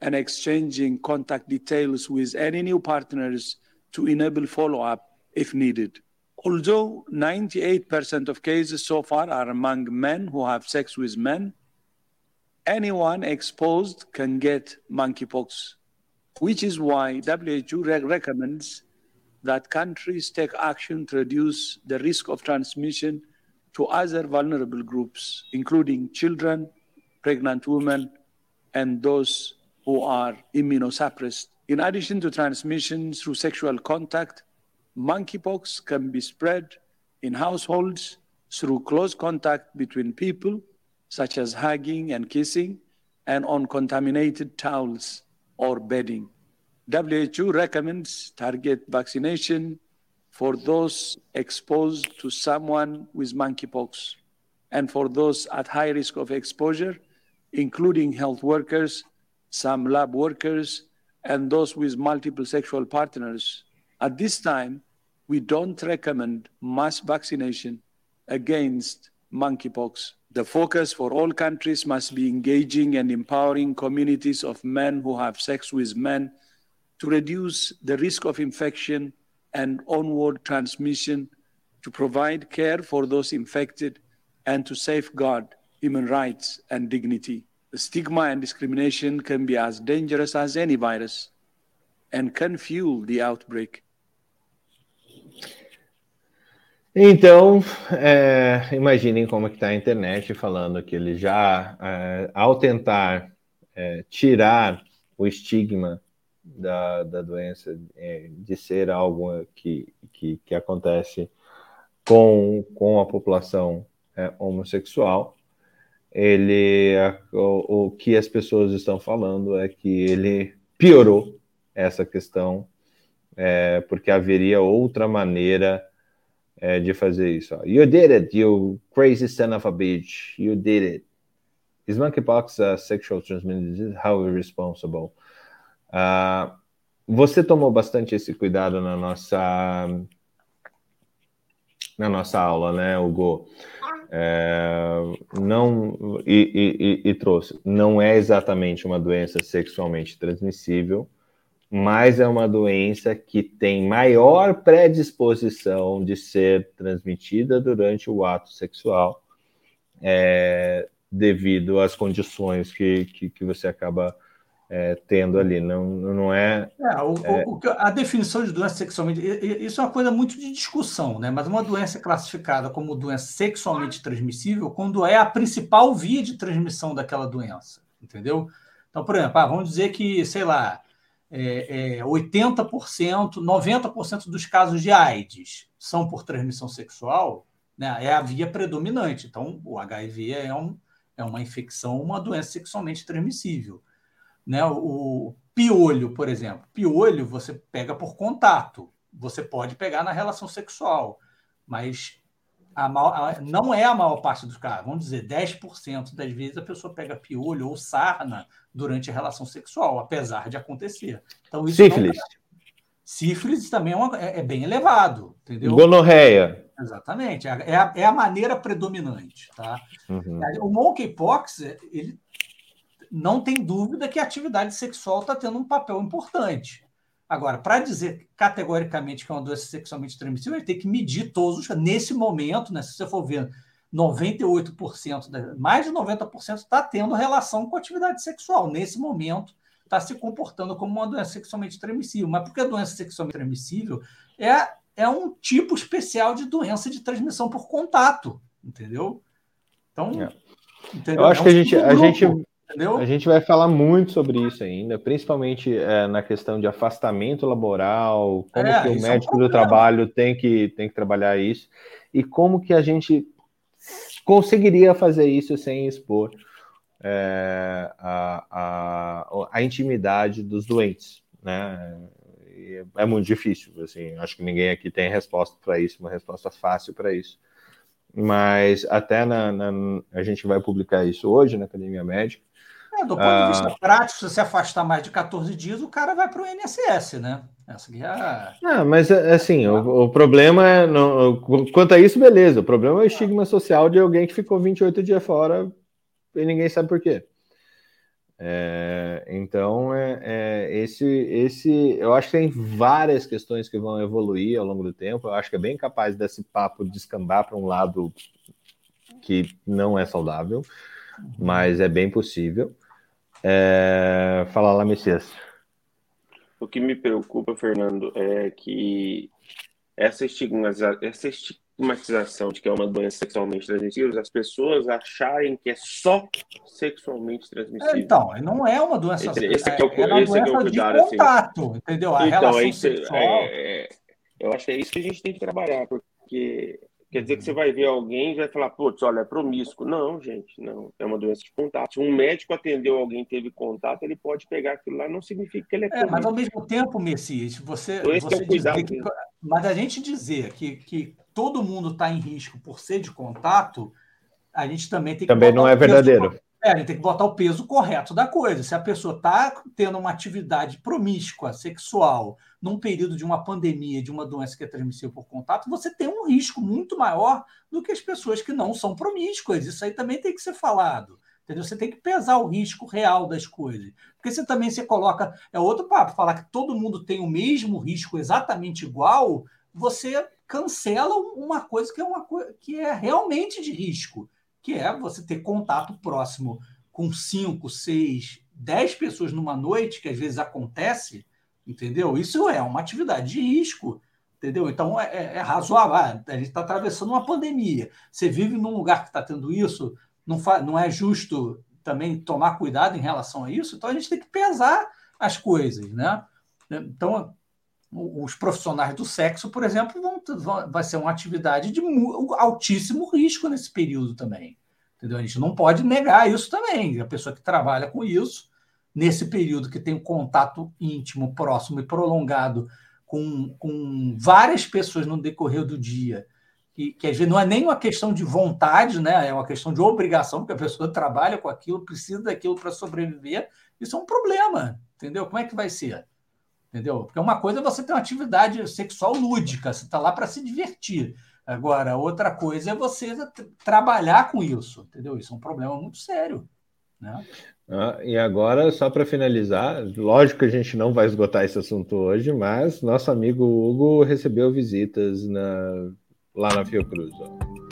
Speaker 6: and exchanging contact details with any new partners to enable follow up if needed. Although 98% of cases so far are among men who have sex with men, anyone exposed can get monkeypox, which is why WHO re- recommends that countries take action to reduce the risk of transmission to other vulnerable groups, including children, pregnant women, and those who are immunosuppressed. In addition to transmission through sexual contact, monkeypox can be spread in households through close contact between people, such as hugging and kissing, and on contaminated towels or bedding. WHO recommends target vaccination for those exposed to someone with monkeypox and for those at high risk of exposure, including health workers, some lab workers, and those with multiple sexual partners. At this time, we don't recommend mass vaccination against monkeypox. The focus for all countries must be engaging and empowering communities of men who have sex with men to reduce the risk of infection and onward transmission, to provide care for those infected, and to safeguard human rights and dignity. Stigma and discrimination can be as dangerous as any virus and can fuel the outbreak.
Speaker 2: Então, é, imaginem como é está a internet falando que ele já, é, ao tentar é, tirar o estigma da, da doença é, de ser algo que, que, que, acontece com, com a população é, homossexual, ele o, o que as pessoas estão falando é que ele piorou essa questão, é, porque haveria outra maneira é, de fazer isso. Ó. You did it, you crazy son of a bitch. You did it. Is monkeypox a sexual transmitted disease? How irresponsible? Uh, você tomou bastante esse cuidado na nossa na nossa aula, né, Hugo? É, não e, e, e, trouxe. Não é exatamente uma doença sexualmente transmissível, mas é uma doença que tem maior predisposição de ser transmitida durante o ato sexual, é, devido às condições que, que, que você acaba é, tendo ali. Não, não é.
Speaker 3: é, o, é... O, a definição de doença sexualmente. Isso é uma coisa muito de discussão, né? Mas uma doença é classificada como doença sexualmente transmissível quando é a principal via de transmissão daquela doença, entendeu? Então, por exemplo, ah, vamos dizer que, sei lá, é, é, 80%, 90% dos casos de AIDS são por transmissão sexual, né, é a via predominante. Então, o HIV é, um, é uma infecção, uma doença sexualmente transmissível. Né? O, o piolho, por exemplo, piolho você pega por contato, você pode pegar na relação sexual, mas a, a, não é a maior parte dos casos. Vamos dizer, 10% das vezes a pessoa pega piolho ou sarna durante a relação sexual, apesar de acontecer.
Speaker 2: Então, isso Sífilis. Não...
Speaker 3: Sífilis também é, uma, é, é, bem elevado, entendeu?
Speaker 2: Gonorreia.
Speaker 3: Exatamente, é, é a, é a maneira predominante. Tá? Uhum. O monkeypox, ele não tem dúvida que a atividade sexual está tendo um papel importante. Agora, para dizer categoricamente que é uma doença sexualmente transmissível, ele tem que medir todos os. Nesse momento, né, se você for ver, 98%, mais de 90% está tendo relação com atividade sexual. Nesse momento, está se comportando como uma doença sexualmente transmissível. Mas porque a doença sexualmente transmissível é, é um tipo especial de doença de transmissão por contato, entendeu? Então,
Speaker 2: é. entendeu? eu acho é um que a gente, a gente Entendeu? A gente vai falar muito sobre isso ainda, principalmente é, na questão de afastamento laboral, como é, que o médico é um do trabalho tem que, tem que trabalhar isso, e como que a gente conseguiria fazer isso sem expor é, a, a, a, intimidade dos doentes, né? é muito difícil, assim, acho que ninguém aqui tem resposta para isso, uma resposta fácil para isso. Mas até na, na, a gente vai publicar isso hoje na Academia Médica,
Speaker 3: é, do ponto ah, de vista prático, se você afastar mais de 14 dias, o cara vai para o INSS, né? Essa aqui é...
Speaker 2: Não, mas assim, o, o problema é. No, quanto a isso, beleza. O problema é o estigma social de alguém que ficou 28 dias fora e ninguém sabe por quê. É, então, é, é, esse, esse, eu acho que tem várias questões que vão evoluir ao longo do tempo. Eu acho que é bem capaz desse papo descambar para um lado que não é saudável, mas é bem possível. É... Fala lá, Messias.
Speaker 5: O que me preocupa, Fernando, é que essa, estigmatiza... essa estigmatização de que é uma doença sexualmente transmissível, as pessoas acharem que é só sexualmente transmissível.
Speaker 3: então, não é uma doença esse, esse é, o, é uma doença é o cuidado, de assim. contato, assim. entendeu? A então, relação sexual... É,
Speaker 5: eu acho que é isso que a gente tem que trabalhar, porque Quer dizer que você vai ver alguém e vai falar, putz, olha, é promíscuo. Não, gente, não. É uma doença de contato. Se um médico atendeu alguém teve contato, ele pode pegar aquilo lá, não significa que ele é
Speaker 3: promíscuo. É, mas ao mesmo tempo, Messias, você, então, você é dizer que, Mas a gente dizer que, que todo mundo está em risco por ser de contato, a gente também tem que.
Speaker 2: Também não é verdadeiro.
Speaker 3: É, tem que botar o peso correto da coisa. Se a pessoa está tendo uma atividade promíscua, sexual, num período de uma pandemia, de uma doença que é transmissível por contato, você tem um risco muito maior do que as pessoas que não são promíscuas. Isso aí também tem que ser falado. Entendeu? Você tem que pesar o risco real das coisas. Porque você também se coloca. É outro papo, falar que todo mundo tem o mesmo risco exatamente igual, você cancela uma coisa que é uma que é realmente de risco que é você ter contato próximo com cinco, seis, dez pessoas numa noite, que às vezes acontece, entendeu? Isso é uma atividade de risco, entendeu? Então é, é, é razoável. Ah, a gente está atravessando uma pandemia. Você vive num lugar que está tendo isso, não, não é justo também tomar cuidado em relação a isso, então a gente tem que pesar as coisas, né? Então, os profissionais do sexo, por exemplo, vão, vai ser uma atividade de altíssimo risco nesse período também. Entendeu? A gente não pode negar isso também. A pessoa que trabalha com isso, nesse período que tem um contato íntimo, próximo e prolongado com, com várias pessoas no decorrer do dia, que, que às vezes não é nem uma questão de vontade, né? é uma questão de obrigação, porque a pessoa trabalha com aquilo, precisa daquilo para sobreviver. Isso é um problema, entendeu? Como é que vai ser? Entendeu? Porque uma coisa é você ter uma atividade sexual lúdica, você está lá para se divertir. Agora, outra coisa é você trabalhar com isso, entendeu? Isso é um problema muito sério. Né?
Speaker 2: Ah, e agora, só para finalizar, lógico que a gente não vai esgotar esse assunto hoje, mas nosso amigo Hugo recebeu visitas na, lá na Fiocruz. Ó.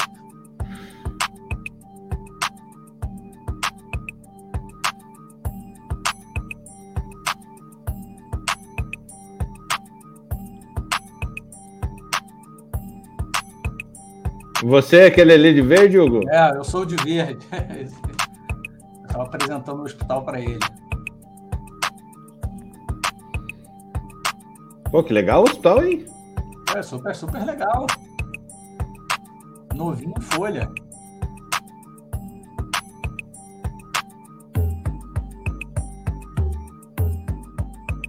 Speaker 2: Você é aquele ali de verde, Hugo?
Speaker 3: É, eu sou de verde. <laughs> Estava apresentando o hospital para ele.
Speaker 2: Pô, que legal o hospital, hein?
Speaker 3: É, super, super legal. Novinho em folha.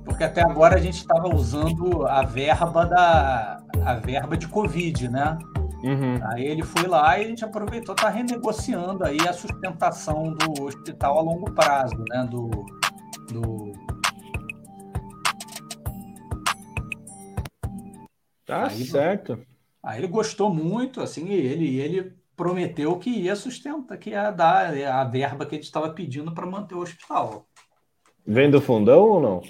Speaker 3: Porque até agora a gente estava usando a verba da a verba de Covid, né? Uhum. Aí ele foi lá e a gente aproveitou, está renegociando aí a sustentação do hospital a longo prazo, né? Do, do...
Speaker 2: Tá aí, certo.
Speaker 3: Aí ele gostou muito, assim, ele, ele prometeu que ia sustentar, que ia dar a verba que a gente estava pedindo para manter o hospital.
Speaker 2: Vem do fundão ou não?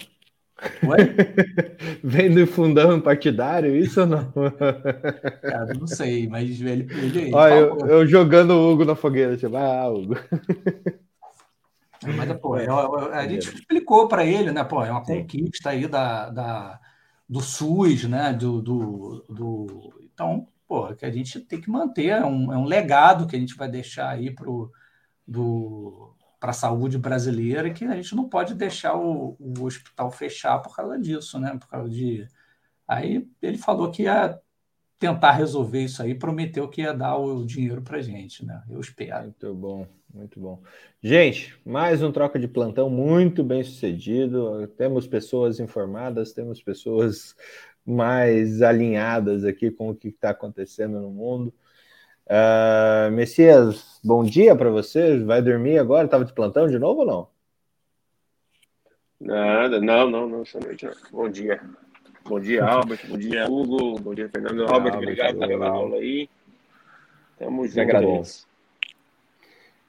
Speaker 2: <laughs> Vem do fundão partidário, isso ou não? <laughs>
Speaker 3: Cara, não sei, mas ele. ele,
Speaker 2: Olha, eu, eu, jogando o Hugo na fogueira, tipo, ah, Hugo.
Speaker 3: Mas, pô, é, a gente explicou para ele, né? Pô, é uma conquista aí da, da, do SUS, né? Do, do, do, Então, pô, que a gente tem que manter, é um, é um legado que a gente vai deixar aí pro, do, para a saúde brasileira que a gente não pode deixar o, o, hospital fechar por causa disso, né? Por causa de. Aí ele falou que ia tentar resolver isso aí, prometeu que ia dar o dinheiro para gente, né? Eu espero.
Speaker 2: Muito bom, muito bom. Gente, mais um troca de plantão muito bem sucedido. Temos pessoas informadas, temos pessoas mais alinhadas aqui com o que está acontecendo no mundo. Uh, Messias, bom dia para você. Vai dormir agora? Estava de plantão de novo ou não?
Speaker 5: Nada, não, não, não, essa noite não. Bom dia. Bom dia, Albert. Bom dia, Hugo. Bom dia, Fernando. Albert, Albert obrigado pela aula aí. Tamo junto. Agradeço.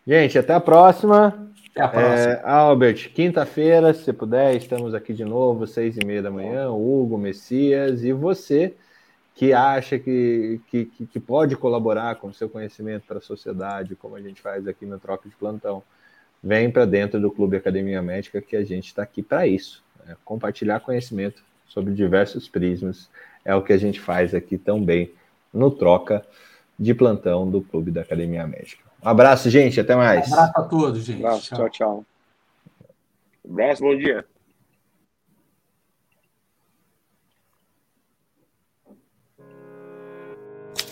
Speaker 2: Gente, até a próxima. Até a próxima. É, Albert, quinta-feira, se puder, estamos aqui de novo, seis e meia da manhã. Hugo, Messias e você que acha que, que, que pode colaborar com o seu conhecimento para a sociedade, como a gente faz aqui no Troca de Plantão, vem para dentro do Clube Academia Médica, que a gente está aqui para isso. Né? Compartilhar conhecimento sobre diversos prismas é o que a gente faz aqui também no Troca de Plantão do Clube da Academia Médica. Um abraço, gente. Até mais.
Speaker 3: Um abraço a todos, gente. Um
Speaker 5: abraço, tchau, tchau. Um abraço, bom dia.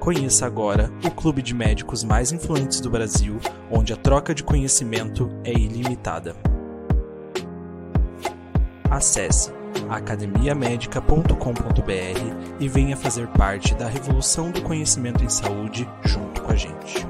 Speaker 1: Conheça agora o clube de médicos mais influentes do Brasil, onde a troca de conhecimento é ilimitada. Acesse academiamedica.com.br e venha fazer parte da revolução do conhecimento em saúde junto com a gente.